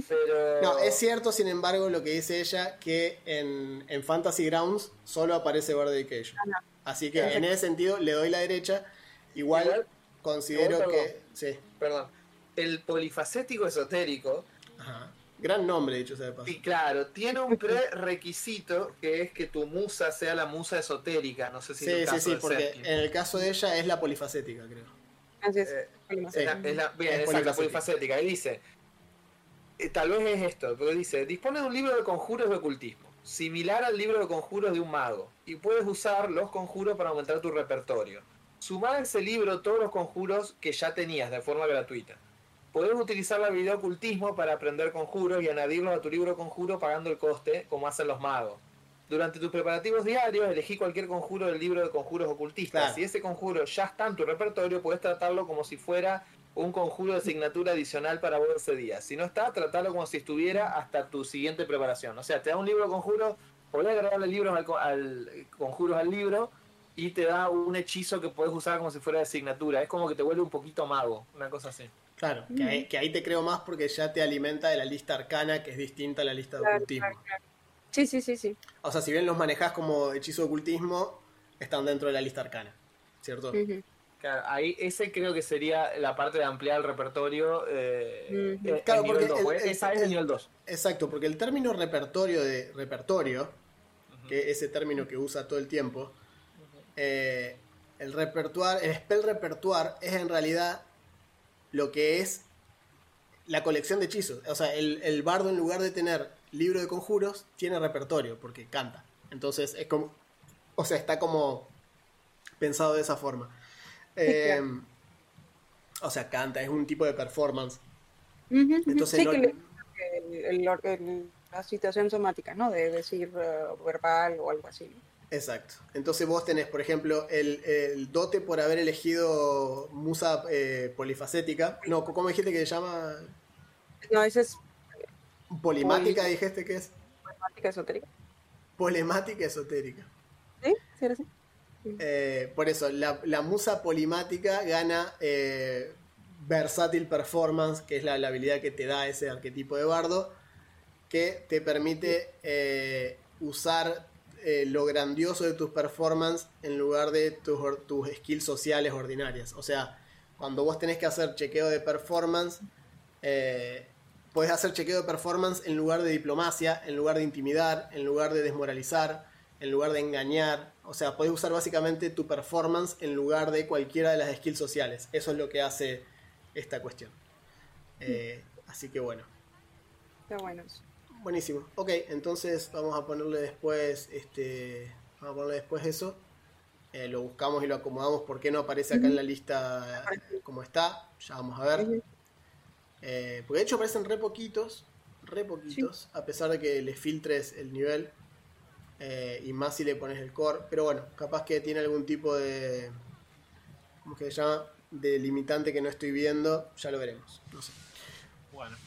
pero, No, es cierto, sin embargo, lo que dice ella, que en, en Fantasy Grounds solo aparece Bird Education. Así que en ese sentido le doy la derecha. Igual, Igual, considero igual, que... Sí. perdón, el polifacético esotérico, Ajá. Gran nombre, dicho sea de paso. y claro, tiene un prerequisito que es que tu musa sea la musa esotérica. No sé si en Sí, el sí, caso sí, del porque Septim. en el caso de ella es la polifacética, creo. Así es. Eh, sí. Es la- es la- bien, Es exacto, la polifacética. polifacética. Y dice, eh, tal vez es esto, pero dice, dispone de un libro de conjuros de ocultismo, similar al libro de conjuros de un mago, y puedes usar los conjuros para aumentar tu repertorio. Sumar a ese libro todos los conjuros que ya tenías de forma gratuita. Podés utilizar la habilidad ocultismo para aprender conjuros y añadirlos a tu libro de conjuros pagando el coste, como hacen los magos. Durante tus preparativos diarios, elegí cualquier conjuro del libro de conjuros ocultistas. Claro. Si ese conjuro ya está en tu repertorio, puedes tratarlo como si fuera un conjuro de asignatura adicional para vos ese día. Si no está, tratalo como si estuviera hasta tu siguiente preparación. O sea, te da un libro de conjuros, podés agregarle libros al, co- al- conjuros al libro y te da un hechizo que puedes usar como si fuera de asignatura. Es como que te vuelve un poquito mago, una cosa así. Claro, que ahí, que ahí te creo más porque ya te alimenta de la lista arcana, que es distinta a la lista de Claro, ocultismo. claro, claro. Sí, sí, sí, sí. O sea, si bien los manejás como hechizo de ocultismo, están dentro de la lista arcana. ¿Cierto? Claro, ahí ese creo que sería la parte de ampliar el repertorio. Eh, Ujú. Claro, el nivel porque 2, el- pues, el- esa es el el- nivel 2. Exacto, porque el término repertorio de repertorio, que es ese término que usa todo el tiempo, eh, el repertoire, el spell repertoire es en realidad lo que es la colección de hechizos. O sea, el, el bardo en lugar de tener libro de conjuros, tiene repertorio, porque canta. Entonces es como, o sea, está como pensado de esa forma. Eh, o sea, canta, es un tipo de performance. Ujú, ujú. Entonces, sí, no- que le- el- el or- el- la situación somática, ¿no? De decir eh, verbal o algo así. Exacto. Entonces vos tenés, por ejemplo, el, el dote por haber elegido musa eh, polifacética. No, ¿cómo dijiste que se llama? No, esa es Polimática, Poli- dijiste que es. matemática esotérica. Polemática esotérica. ¿Sí? ¿Sí era así? Eh, por eso, la, musa polimática gana eh, versátil performance, que es la, la habilidad que te da ese arquetipo de bardo, que te permite eh, usar eh, lo grandioso de tus performance en lugar de tus, tus skills sociales ordinarias. O sea, cuando vos tenés que hacer chequeo de performance, podés hacer chequeo de performance en lugar de diplomacia, en lugar de intimidar, en lugar de desmoralizar, en lugar de engañar. O sea, podés usar básicamente tu performance en lugar de cualquiera de las skills sociales. Eso es lo que hace esta cuestión. Eh, Así que bueno. Está bueno. Buenísimo. Ok, entonces vamos a ponerle después este. Vamos a ponerle después eso. Eh, lo buscamos y lo acomodamos. ¿Por qué no aparece acá en la lista como está? Ya vamos a ver. Eh, porque de hecho aparecen re poquitos. Re poquitos. A pesar de que le filtres el nivel. Eh, y más si le pones el core. Pero bueno, capaz que tiene algún tipo de. ¿Cómo que se llama? De limitante que no estoy viendo. Ya lo veremos. No sé. Bueno,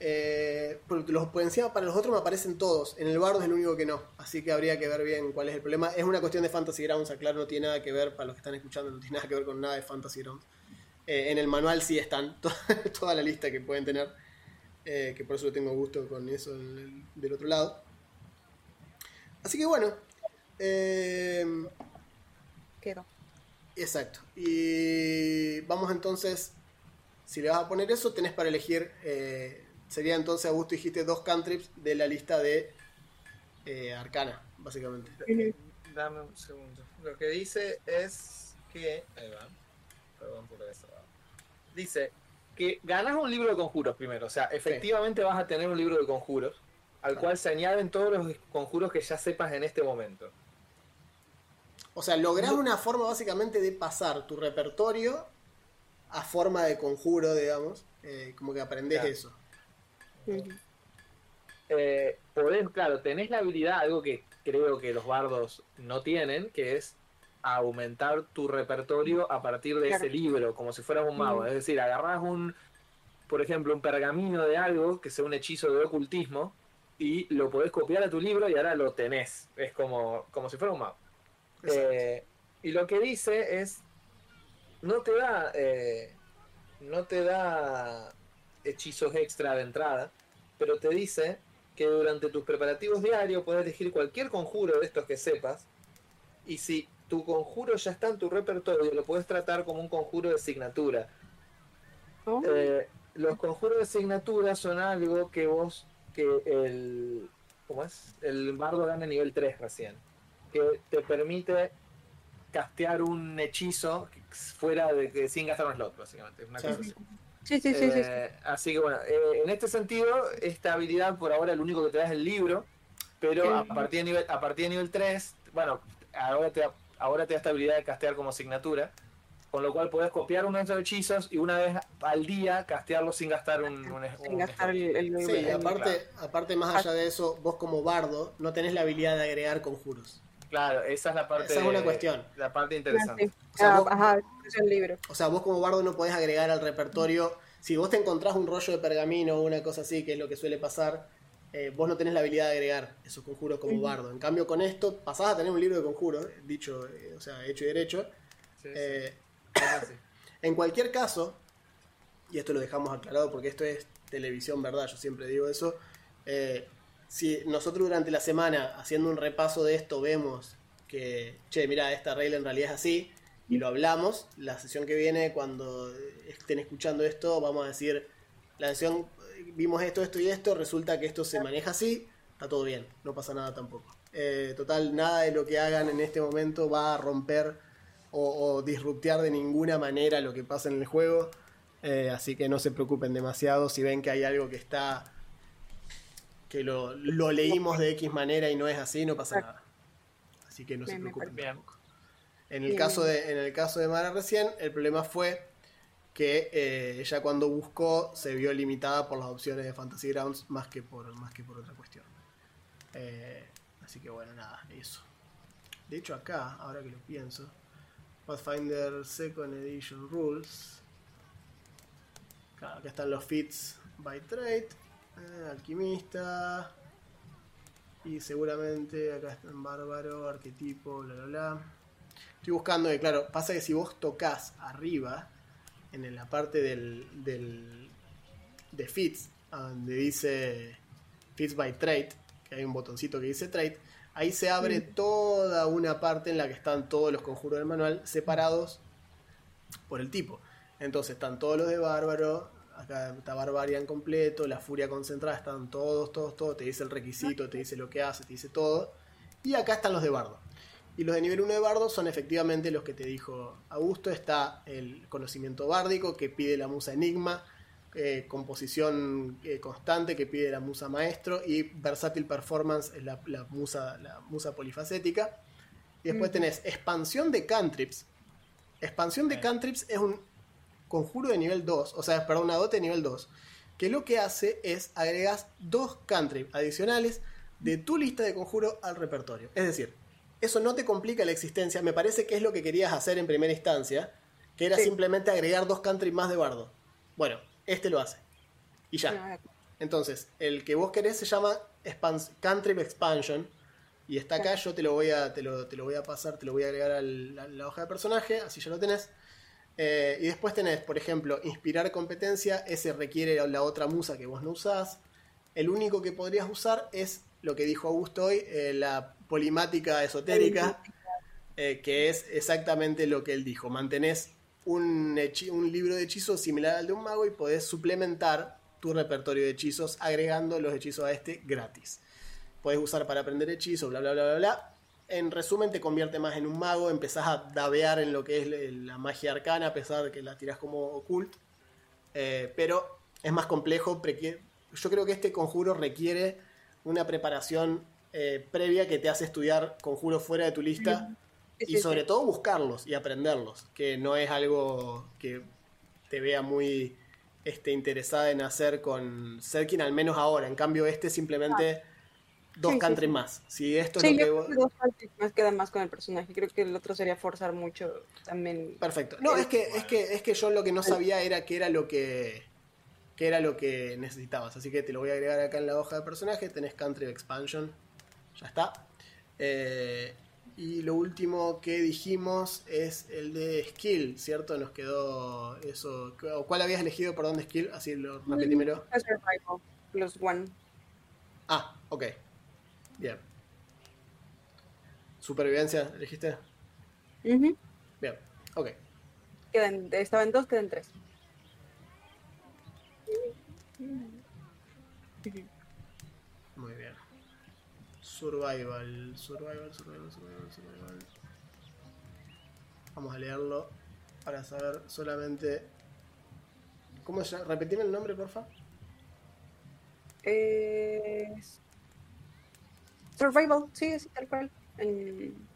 Eh, porque los, por encima para los otros me aparecen todos. En el bardo es el único que no. Así que habría que ver bien cuál es el problema. Es una cuestión de Fantasy Grounds, aclaro, no tiene nada que ver, para los que están escuchando, no tiene nada que ver con nada de Fantasy Grounds. Eh, en el manual sí están [laughs] to- toda la lista que pueden tener. eh, que por eso tengo gusto con eso del otro lado. Así que bueno. eh, Quedó. Exacto. Y vamos entonces, si le vas a poner eso, tenés para elegir, eh, sería entonces, Augusto, dijiste dos cantrips de la lista de eh, Arcana, básicamente. Dame un segundo. Lo que dice es que. Ahí va. Perdón por eso. Dice que ganas un libro de conjuros primero. O sea, efectivamente vas a tener un libro de conjuros al cual se añaden todos los conjuros que ya sepas en este momento. O sea, lográs una forma básicamente de pasar tu repertorio a forma de conjuro, digamos, eh, como que aprendés Claro. eso. Eh, podés, claro, tenés la habilidad, algo que creo que los bardos no tienen, que es aumentar tu repertorio a partir de Claro. ese libro, como si fueras un mago. Es decir, agarrás un, por ejemplo, un pergamino de algo que sea un hechizo de ocultismo y lo podés copiar a tu libro y ahora lo tenés. Es como, como si fuera un. Exacto. Eh, y lo que dice es, no te da, eh, no te da hechizos extra de entrada, pero te dice que durante tus preparativos diarios puedes elegir cualquier conjuro de estos que sepas, y si tu conjuro ya está en tu repertorio, lo puedes tratar como un conjuro de asignatura. Oh, Eh, los conjuros de asignatura son algo que vos, que el, ¿cómo es? El bardo gana nivel 3 recién, que te permite castear un hechizo fuera de que sin gastar un slot, básicamente. una Sí. cosa así. Sí, sí, sí, sí. sí. Eh, así que bueno, eh, en este sentido, esta habilidad por ahora lo único que te da es el libro, pero a partir de nivel, a partir de nivel 3, bueno, ahora te, da, ahora te da esta habilidad de castear como asignatura, con lo cual podés copiar uno de esos hechizos y una vez al día castearlo sin gastar un, un, Sin un gastar el, el, Sí, el- aparte, aparte más allá de eso, vos como bardo no tenés la habilidad de agregar conjuros. Claro, esa es la parte Esa es una cuestión. La parte interesante. sí. O sea, Ah, vos- Ajá, es el libro. O sea, vos como bardo no podés agregar al repertorio. Si vos te encontrás un rollo de pergamino o una cosa así, que es lo que suele pasar, eh, vos no tenés la habilidad de agregar esos conjuros como bardo. En cambio, con esto pasás a tener un libro de conjuros, dicho, eh, o sea, hecho y derecho. Sí, Eh, en cualquier caso, y esto lo dejamos aclarado porque esto es televisión, ¿verdad? Yo siempre digo eso. eh, si nosotros durante la semana, haciendo un repaso de esto, vemos que, che, mira, esta regla en realidad es así, y lo hablamos, la sesión que viene, cuando estén escuchando esto, vamos a decir, la sesión, vimos esto, esto y esto, resulta que esto se maneja así, está todo bien, no pasa nada tampoco. Eh, total, nada de lo que hagan en este momento va a romper o, o disruptear de ninguna manera lo que pasa en el juego. Eh, así que no se preocupen demasiado si ven que hay algo que está que lo, lo leímos de X manera y no es así, no pasa nada. Así que no se Bien, preocupen. En el Bien. caso de, en el caso de Mara recién, el problema fue que eh, ella cuando buscó se vio limitada por las opciones de Fantasy Grounds más que por, más que por otra cuestión. Eh, así que bueno, nada, eso. De hecho acá, ahora que lo pienso, Pathfinder Second Edition Rules. Acá están los fits by trait, eh, alquimista. Y seguramente acá están bárbaro, arquetipo, bla bla bla. Estoy buscando, y claro, pasa que si vos tocas arriba, en la parte del, del de fits, a donde dice fits by trait, que hay un botoncito que dice trait, ahí se abre toda una parte en la que están todos los conjuros del manual separados por el tipo. Entonces están todos los de bárbaro, acá está Barbarian completo, la furia concentrada, están todos, todos, todos, te dice el requisito, te dice lo que hace, te dice todo. Y acá están los de bardo. Y los de nivel 1 de bardo son efectivamente los que te dijo Augusto. Está el conocimiento bárdico que pide la musa Enigma eh, composición eh, constante que pide la musa maestro y versátil performance es la, la musa, la musa polifacética. Y después Mm. tenés expansión de cantrips. Expansión de cantrips es un conjuro de nivel 2, o sea, perdón, una dote de nivel 2, que lo que hace es agregas dos cantrips adicionales de tu lista de conjuro al repertorio. Es decir, eso no te complica la existencia, me parece que es lo que querías hacer en primera instancia, que era Sí. simplemente agregar dos cantrips más de bardo. Bueno, este lo hace. Y ya. Entonces, el que vos querés se llama Expans- Cantrip Expansion. Y está acá, yo te lo voy a, te lo, te lo voy a pasar, te lo voy a agregar a la, a la hoja de personaje, así ya lo tenés. Eh, y después tenés, por ejemplo, inspirar competencia, ese requiere la otra musa que vos no usás. El único que podrías usar es lo que dijo Augusto hoy, eh, la polimática esotérica, eh, que es exactamente lo que él dijo. Mantenés un, libro de hechizos similar al de un mago y podés suplementar tu repertorio de hechizos agregando los hechizos a este gratis. Puedes usar para aprender hechizos, bla, bla, bla, bla, bla. En resumen, te convierte más en un mago, empezás a dabear en lo que es la magia arcana, a pesar de que la tirás como occult. Eh, pero es más complejo. Yo creo que este conjuro requiere una preparación eh, previa que te hace estudiar conjuros fuera de tu lista y sobre todo buscarlos y aprenderlos, que no es algo que te vea muy este, interesada en hacer con Serkin, al menos ahora. En cambio, este simplemente dos Sí, sí, countries sí. más. Si esto Sí, yo creo que dos partes más quedan más con el personaje. Creo que el otro sería forzar mucho también. Perfecto. No, es que, es que, es que yo lo que no sabía era que era lo que, que era lo que necesitabas. Así que te lo voy a agregar acá en la hoja de personaje. Tenés Country Expansion. Ya está. Eh, y lo último que dijimos es el de skill, ¿cierto? Nos quedó eso. ¿O ¿Cuál habías elegido, perdón, de skill? Así lo repetímelo. Es survival, plus one. Ah, ok. Bien. Supervivencia, ¿elegiste? Ujú. Bien, ok. Quedan, estaba en dos, quedan tres. [laughs] Survival, survival, survival, survival, survival. Vamos a leerlo para saber solamente. ¿Cómo se llama? Repetime el nombre, porfa. Es- Survival, sí, así tal cual. En-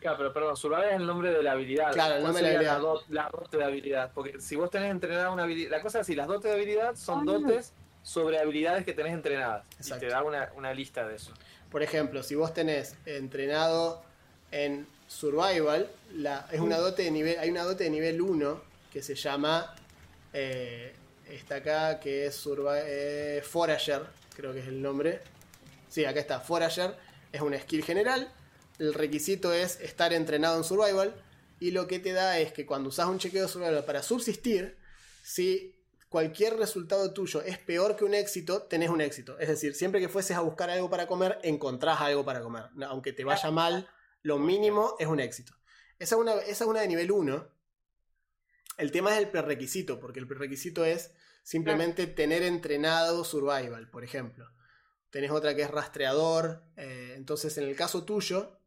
Claro, pero perdón, Survival es el nombre de la habilidad. Claro, el ¿Cuál nombre de la habilidad. dot- La, dote de habilidad. Porque si vos tenés entrenada una habilidad. La cosa es así: las dotes de habilidad son Ah. dotes sobre habilidades que tenés entrenadas. Exacto. Y te da una, una lista de eso. Por ejemplo, si vos tenés entrenado en Survival, es una dote de nivel, hay una dote de nivel 1 que se llama, eh, está acá, que es eh, Forager, creo que es el nombre. Sí, acá está, Forager, es una skill general. El requisito es estar entrenado en Survival. Y lo que te da es que cuando usas un chequeo de Survival para subsistir, si cualquier resultado tuyo es peor que un éxito, tenés un éxito. Es decir, siempre que fueses a buscar algo para comer, encontrás algo para comer. Aunque te vaya mal, lo mínimo es un éxito. Esa es una, esa es una de nivel 1. El tema es el prerequisito, porque el prerequisito es simplemente tener entrenado survival, por ejemplo. Tenés otra que es rastreador. eh, entonces, en el caso tuyo,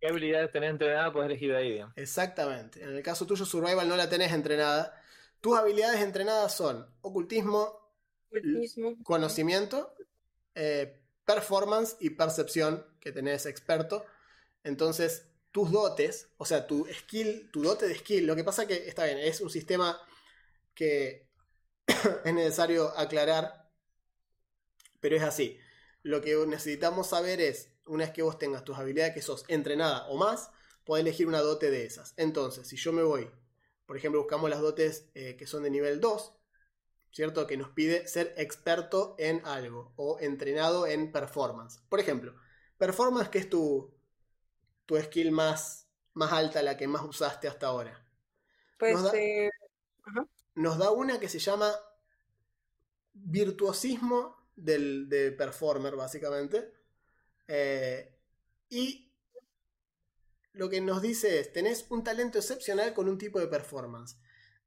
¿Qué habilidades tenés entrenadas? Puedes elegir de ahí, digamos. Exactamente. En el caso tuyo, Survival no la tenés entrenada. Tus habilidades entrenadas son ocultismo, Ocultismo. conocimiento, eh, performance y percepción, que tenés experto. Entonces, tus dotes, o sea, tu skill, tu dote de skill, lo que pasa que está bien, es un sistema que [coughs] es necesario aclarar, pero es así. Lo que necesitamos saber es, una vez que vos tengas tus habilidades que sos entrenada o más, podés elegir una dote de esas. Entonces, si yo me voy, por ejemplo, buscamos las dotes eh, que son de nivel 2, ¿cierto? Que nos pide ser experto en algo o entrenado en performance. Por ejemplo, performance, que es tu, tu skill más, más alta, la que más usaste hasta ahora. Pues Nos da- eh, Nos da una que se llama virtuosismo del, de performer, básicamente. Eh, y lo que nos dice es, tenés un talento excepcional con un tipo de performance.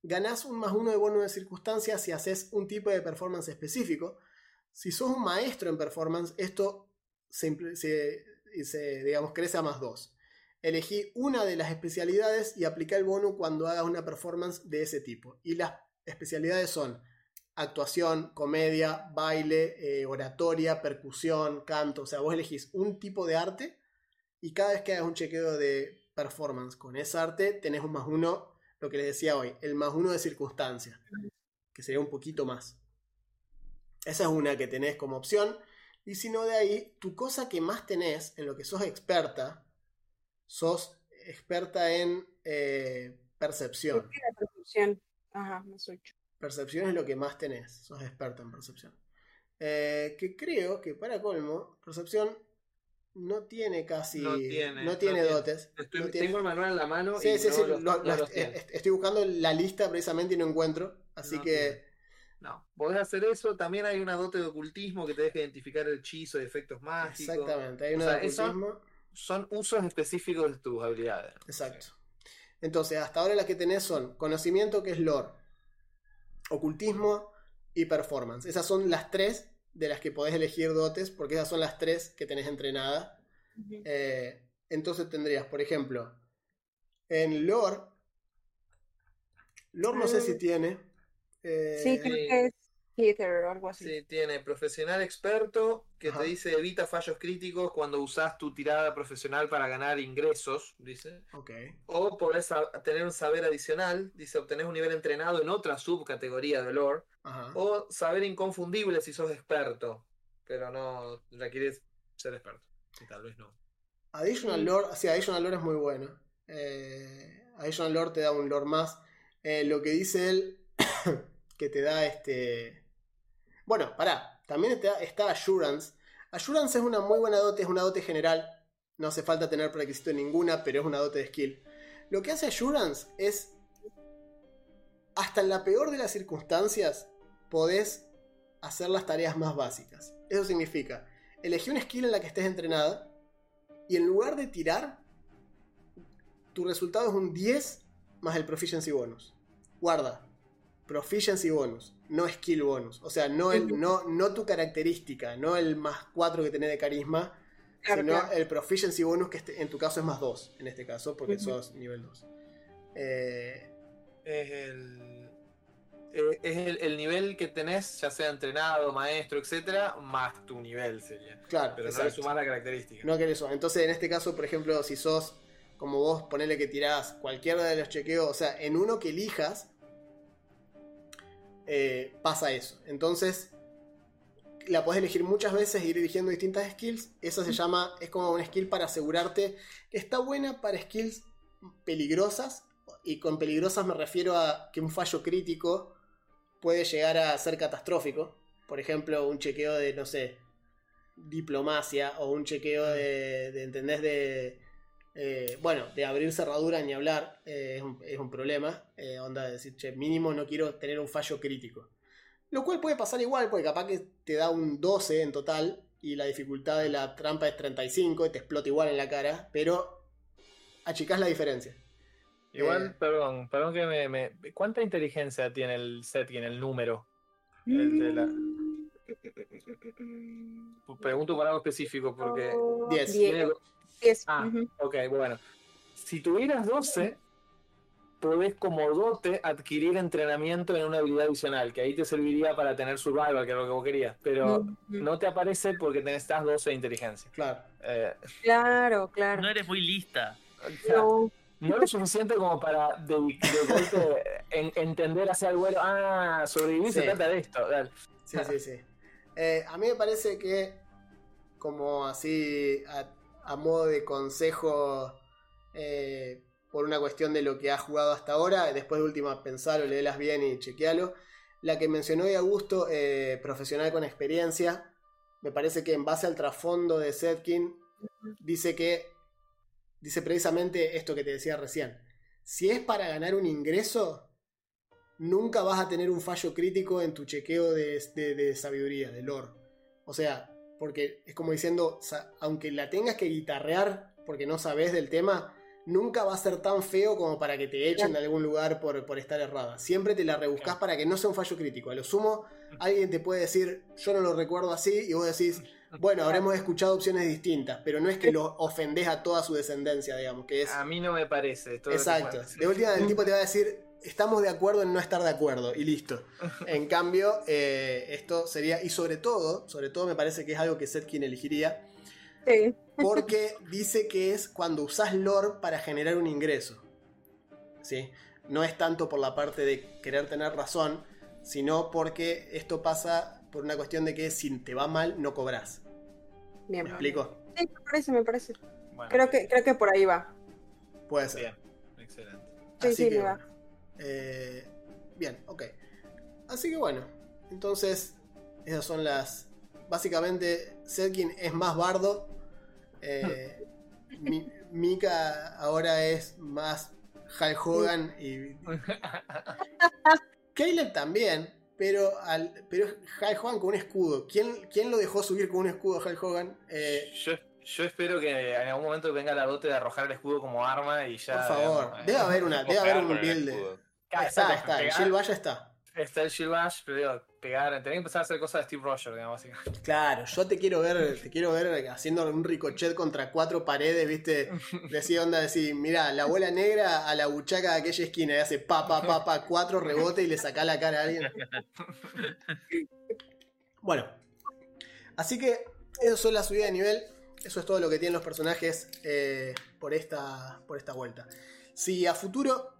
Ganás un más uno de bono de circunstancias si haces un tipo de performance específico. Si sos un maestro en performance, esto se, se- se, digamos, crece a más dos. Elegí una de las especialidades y aplica el bono cuando hagas una performance de ese tipo. Y las especialidades son actuación, comedia, baile, eh, oratoria, percusión, canto. O sea, vos elegís un tipo de arte y cada vez que hagas un chequeo de performance con ese arte, tenés un más uno, lo que les decía hoy, el más uno de circunstancia, que sería un poquito más. Esa es una que tenés como opción. Y si no, de ahí, tu cosa que más tenés, en lo que sos experta, sos experta en eh, percepción. La percepción. Ajá, más ocho. Percepción es lo que más tenés, sos experta en percepción. Eh, que creo que para colmo, percepción no tiene casi. No tiene, no no tiene tiene. dotes. Estoy- no tiene- Tengo el manual en la mano Sí, y sí, sí, los- lo- lo- estoy buscando la lista precisamente y no encuentro. Así que. No, podés hacer eso. También hay una dote de ocultismo que te deja identificar el hechizo y efectos mágicos. Exactamente, hay O una sea, de ocultismo. Son usos específicos de tus habilidades. Exacto. Entonces, hasta ahora las que tenés son conocimiento, que es lore, ocultismo y performance. Esas son las tres de las que podés elegir dotes, porque esas son las tres que tenés entrenadas. Eh, entonces tendrías, por ejemplo, en lore, lore no sé si Mm. tiene. eh, Sí, creo que es Theater o algo así. Sí, tiene profesional experto que Ajá. te dice evita fallos críticos cuando usás tu tirada profesional para ganar ingresos, dice. Ok. O podés tener un saber adicional, dice obtenés un nivel entrenado en otra subcategoría de lore. Ajá. O saber inconfundible si sos experto, pero no requieres ser experto. Y tal vez no. Additional. Lore, sí, Additional Lore es muy bueno. Eh, Additional Lore te da un lore más. Eh, lo que dice él, [coughs] que te da este. Bueno, pará, también está, está Assurance. Assurance es una muy buena dote, es una dote general. No hace falta tener prerequisito ninguna, pero es una dote de skill. Lo que hace Assurance es. Hasta en la peor de las circunstancias, podés hacer las tareas más básicas. Eso significa, elegí una skill en la que estés entrenada y en lugar de tirar, tu resultado es un 10 más el proficiency bonus. Guarda, proficiency bonus, no skill bonus. O sea, no, el, no, no tu característica, no el más 4 que tenés de carisma, Claro, sino claro. el proficiency bonus que este- en tu caso es más 2, en este caso, porque sos nivel 2. Eh, Es el. Es el, el nivel que tenés, ya sea entrenado, maestro, etcétera, más tu nivel sería. claro, Pero no exacto. le sumás la característica. No querés eso. Entonces, en este caso, por ejemplo, si sos como vos, ponele que tirás cualquiera de los chequeos, o sea, en uno que elijas, eh, pasa eso. Entonces, la podés elegir muchas veces ir eligiendo distintas skills. Esa se llama, es como una skill para asegurarte. Está buena para skills peligrosas. Y con peligrosas me refiero a que un fallo crítico puede llegar a ser catastrófico. Por ejemplo, un chequeo de, no sé, diplomacia o un chequeo de, de ¿entendés? De, eh, bueno, de abrir cerradura ni hablar, eh, es, un, es un problema. eh, onda de decir, che, mínimo no quiero tener un fallo crítico. Lo cual puede pasar igual, porque capaz que te da un 12 en total y la dificultad de la trampa es 35 y te explota igual en la cara, pero achicás la diferencia. Igual, Eh. perdón, perdón que me, me- ¿Cuánta inteligencia tiene el set y en el número? El de la- Pregunto por algo específico porque. Oh, Diez. tiene- diez, Ah, ujú. ok, bueno. Si tuvieras 12, podés como dote adquirir entrenamiento en una habilidad adicional, que ahí te serviría para tener survival, que es lo que vos querías. Pero no te aparece porque tenés estás 12 de inteligencia. Claro. Eh, Claro, claro. No eres muy lista. o sea, No. no lo suficiente como para de, de golpe en- entender hacia el vuelo. Ah, sobrevivir se trata de esto. dale. Sí, sí, sí. Eh, a mí me parece que, como así, a, a modo de consejo, eh, por una cuestión de lo que has jugado hasta ahora, después de última pensalo, léelas bien y chequealo. La que mencionó hoy Augusto, eh, profesional con experiencia, me parece que en base al trasfondo de Setkin, dice que, dice precisamente esto que te decía recién. Si es para ganar un ingreso, nunca vas a tener un fallo crítico en tu chequeo de, de- de sabiduría, de lore. O sea, porque es como diciendo, aunque la tengas que guitarrear porque no sabes del tema, nunca va a ser tan feo como para que te echen de algún lugar por, por estar errada. Siempre te la rebuscas para que no sea un fallo crítico. A lo sumo, alguien te puede decir, yo no lo recuerdo así, y vos decís, [laughs] bueno, habremos escuchado opciones distintas, pero no es que lo ofendés a toda su descendencia, digamos, que es... A mí no me parece. todo Exacto. De última, el tipo te va a decir, estamos de acuerdo en no estar de acuerdo y listo. [laughs] En cambio, eh, esto sería, y sobre todo, sobre todo me parece que es algo que Setkin elegiría, Sí. porque dice que es cuando usás lore para generar un ingreso. ¿Sí? No es tanto por la parte de querer tener razón, sino porque esto pasa por una cuestión de que si te va mal, no cobras. Bien. ¿Me explico? Sí, me parece, me parece. Bueno, Creo que, creo que por ahí va. Puede ser. bien, excelente. Sí, Así sí, que, me va. Eh, bien, ok. Así que bueno, entonces esas son las... Básicamente, Setkin es más bardo. eh, [laughs] Mi- Mika ahora es más Hulk Hogan y... [laughs] Caleb también, pero, al, pero es Hulk Hogan con un escudo. ¿Quién, quién lo dejó subir con un escudo Hulk Hogan? Eh, Yo, yo espero que en algún momento venga la dote de arrojar el escudo como arma y ya. por favor, digamos, eh, debe haber una, debe haber un build de... Está, exacto, está, el Shield Bash está. Está el Shield Bash, pero digo, pegar, tenés que empezar a hacer cosas de Steve Rogers, digamos, básicamente. Claro, yo te quiero ver, te quiero ver haciendo un ricochet contra cuatro paredes, viste, decía onda, decir, mira, la bola negra a la buchaca de aquella esquina y hace pa pa pa pa cuatro rebotes y le saca la cara a alguien. Bueno, así que eso son la subida de nivel, eso es todo lo que tienen los personajes eh, por esta por esta vuelta. Si a futuro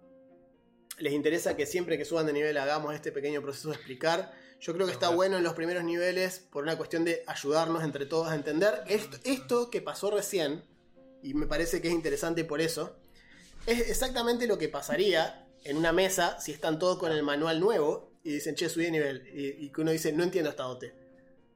les interesa que siempre que suban de nivel hagamos este pequeño proceso de explicar. Yo creo que está bueno en los primeros niveles por una cuestión de ayudarnos entre todos a entender esto, esto que pasó recién, y me parece que es interesante por eso, es exactamente lo que pasaría en una mesa si están todos con el manual nuevo y dicen, che, subí de nivel, y, y que uno dice, no entiendo esta dote.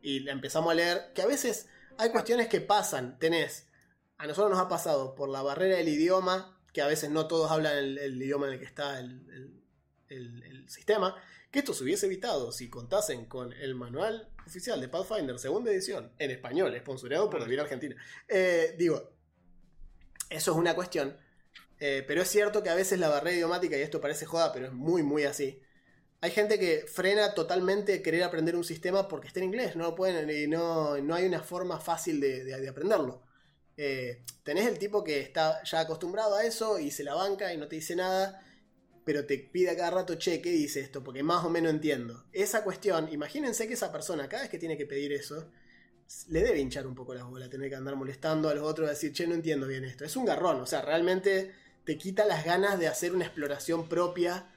Y la empezamos a leer, que a veces hay cuestiones que pasan, tenés, a nosotros nos ha pasado por la barrera del idioma, que a veces no todos hablan el, el idioma en el que está el, el- el- el sistema, que esto se hubiese evitado si contasen con el manual oficial de Pathfinder, segunda edición, en español, sponsoreado por David Argentina. Eh, digo, eso es una cuestión, eh, pero es cierto que a veces la barrera idiomática, y esto parece joda, pero es muy, muy así. Hay gente que frena totalmente querer aprender un sistema porque está en inglés, no lo pueden y no, no hay una forma fácil de, de- de aprenderlo. Eh, tenés el tipo que está ya acostumbrado a eso y se la banca y no te dice nada, pero te pide a cada rato, che, ¿qué dice esto? Porque más o menos entiendo. Esa cuestión, imagínense que esa persona, cada vez que tiene que pedir eso, le debe hinchar un poco las bolas, tener que andar molestando a los otros, decir, che, no entiendo bien esto. Es un garrón, o sea, realmente te quita las ganas de hacer una exploración propia,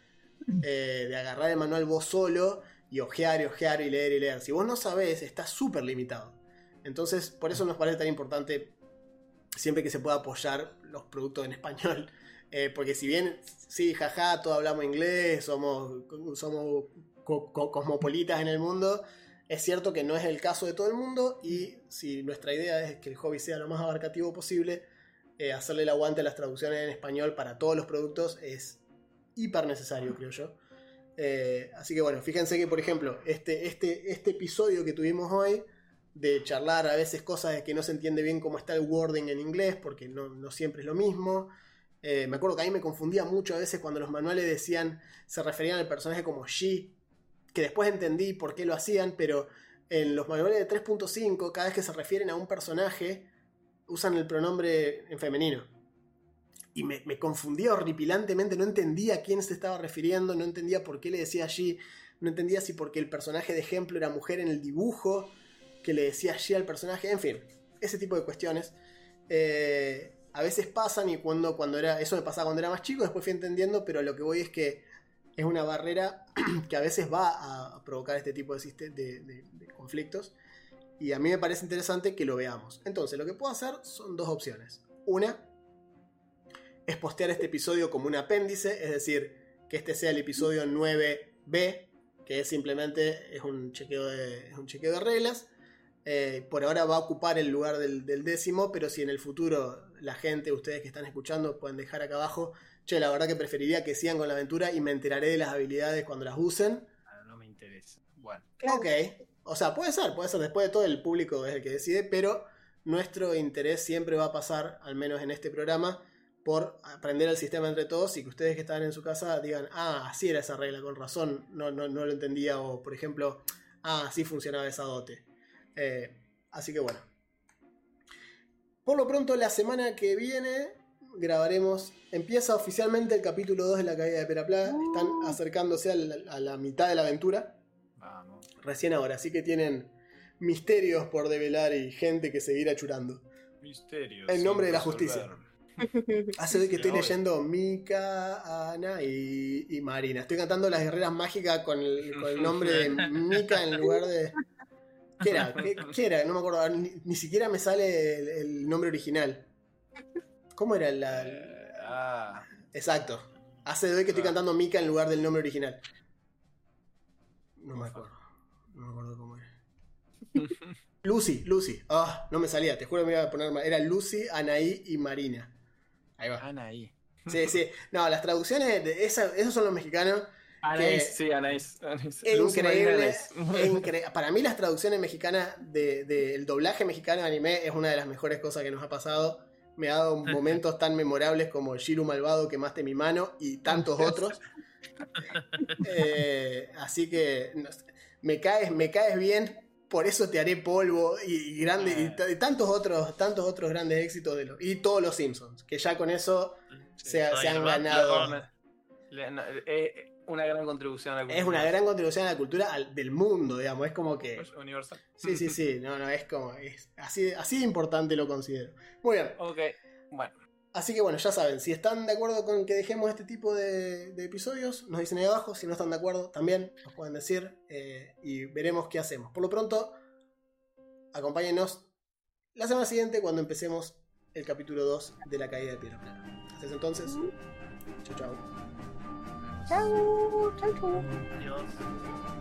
eh, de agarrar el manual vos solo y ojear y ojear y leer y leer. Si vos no sabés, estás súper limitado. Entonces, por eso nos parece tan importante siempre que se pueda apoyar los productos en español. [laughs] Eh, porque si bien, sí, jaja, todos hablamos inglés, somos, somos co- co- cosmopolitas en el mundo, es cierto que no es el caso de todo el mundo y si nuestra idea es que el hobby sea lo más abarcativo posible, eh, hacerle el aguante a las traducciones en español para todos los productos es hiper necesario, creo yo. Eh, así que bueno, fíjense que por ejemplo, este, este, este episodio que tuvimos hoy, de charlar a veces cosas de que no se entiende bien cómo está el wording en inglés, porque no, no siempre es lo mismo. Eh, me acuerdo que a mí me confundía mucho a veces cuando los manuales decían, se referían al personaje como she, que después entendí por qué lo hacían, pero en los manuales de 3.5, cada vez que se refieren a un personaje, usan el pronombre en femenino. Y me, me confundía horripilantemente, no entendía a quién se estaba refiriendo, no entendía por qué le decía allí, no entendía si porque el personaje de ejemplo era mujer en el dibujo, que le decía allí al personaje, en fin, ese tipo de cuestiones. Eh, a veces pasan y cuando, cuando era, eso me pasaba cuando era más chico, después fui entendiendo, pero lo que voy es que es una barrera [clears throat] que a veces va a, provocar este tipo de, conflictos. Y a mí me parece interesante que lo veamos. Entonces, lo que puedo hacer son dos opciones. Una es postear este episodio como un apéndice, es decir, que este sea el episodio 9B, que es simplemente es un chequeo de, un chequeo de reglas. Eh, por ahora va a ocupar el lugar del, del décimo, pero si en el futuro la gente, ustedes que están escuchando, pueden dejar acá abajo, che, la verdad que preferiría que sigan con la aventura y me enteraré de las habilidades cuando las usen. Ah, No me interesa. Bueno. Ok, o sea, puede ser, puede ser, después de todo el público es el que decide, pero nuestro interés siempre va a pasar, al menos en este programa, por aprender el sistema entre todos y que ustedes que están en su casa digan, ah, así era esa regla, con razón, no, no, no lo entendía, o por ejemplo, ah, así funcionaba esa dote. Eh, así que bueno. Por lo pronto, la semana que viene grabaremos. Empieza oficialmente el capítulo 2 de la caída de Peraplaga. Están acercándose a la, a la mitad de la aventura. Vamos. Recién ahora, así que tienen misterios por develar y gente que seguir achurando. Misterio. En nombre de la justicia. [laughs] Hace de que estoy leyendo Mika, Ana y, y Marina. Estoy cantando las guerreras mágicas con el, con el nombre de [laughs] Mika en lugar de. [laughs] ¿Qué era? ¿Qué, qué era? No me acuerdo. Ni, ni siquiera me sale el, el nombre original. ¿Cómo era la.? Eh, ah, Exacto. Hace de hoy que estoy Ah. cantando Mika en lugar del nombre original. No me acuerdo. No me acuerdo cómo era. Lucy, Lucy. Ah, no me salía, te juro que me iba a poner mal. Era Lucy, Anaí y Marina. Ahí va. Anaí. Sí, sí. No, las traducciones, de esa- esos son los mexicanos. Anaís, Que- sí, Anaís. Anaís. Es Lucy Marina increíble. Incre- Para mí, las traducciones mexicanas del de, del doblaje mexicano de anime es una de las mejores cosas que nos ha pasado. Me ha dado momentos tan memorables como Shiru Malvado, quemaste mi mano y tantos otros. [laughs] Eh, así que no sé, me caes, me caes bien, por eso te haré polvo y, y grande, y, t- y tantos otros, tantos otros grandes éxitos de los, y todos los Simpsons, que ya con eso se, han ganado. Le- no, eh, una gran contribución a la Es una cultura. gran contribución a la cultura al- del mundo, digamos. Es como que. Universal. Sí, sí, sí. No, no, es como. Es así, así de importante lo considero. Muy bien. Ok, bueno. Así que bueno, ya saben, si están de acuerdo con que dejemos este tipo de, de episodios, nos dicen ahí abajo. Si no están de acuerdo, también nos pueden decir. eh, y veremos qué hacemos. Por lo pronto, acompáñenos la semana siguiente cuando empecemos el capítulo 2 de la caída de Piedra Plana. Hasta ese entonces, chao, chao. Ciao. Ciao, ciao. Adios.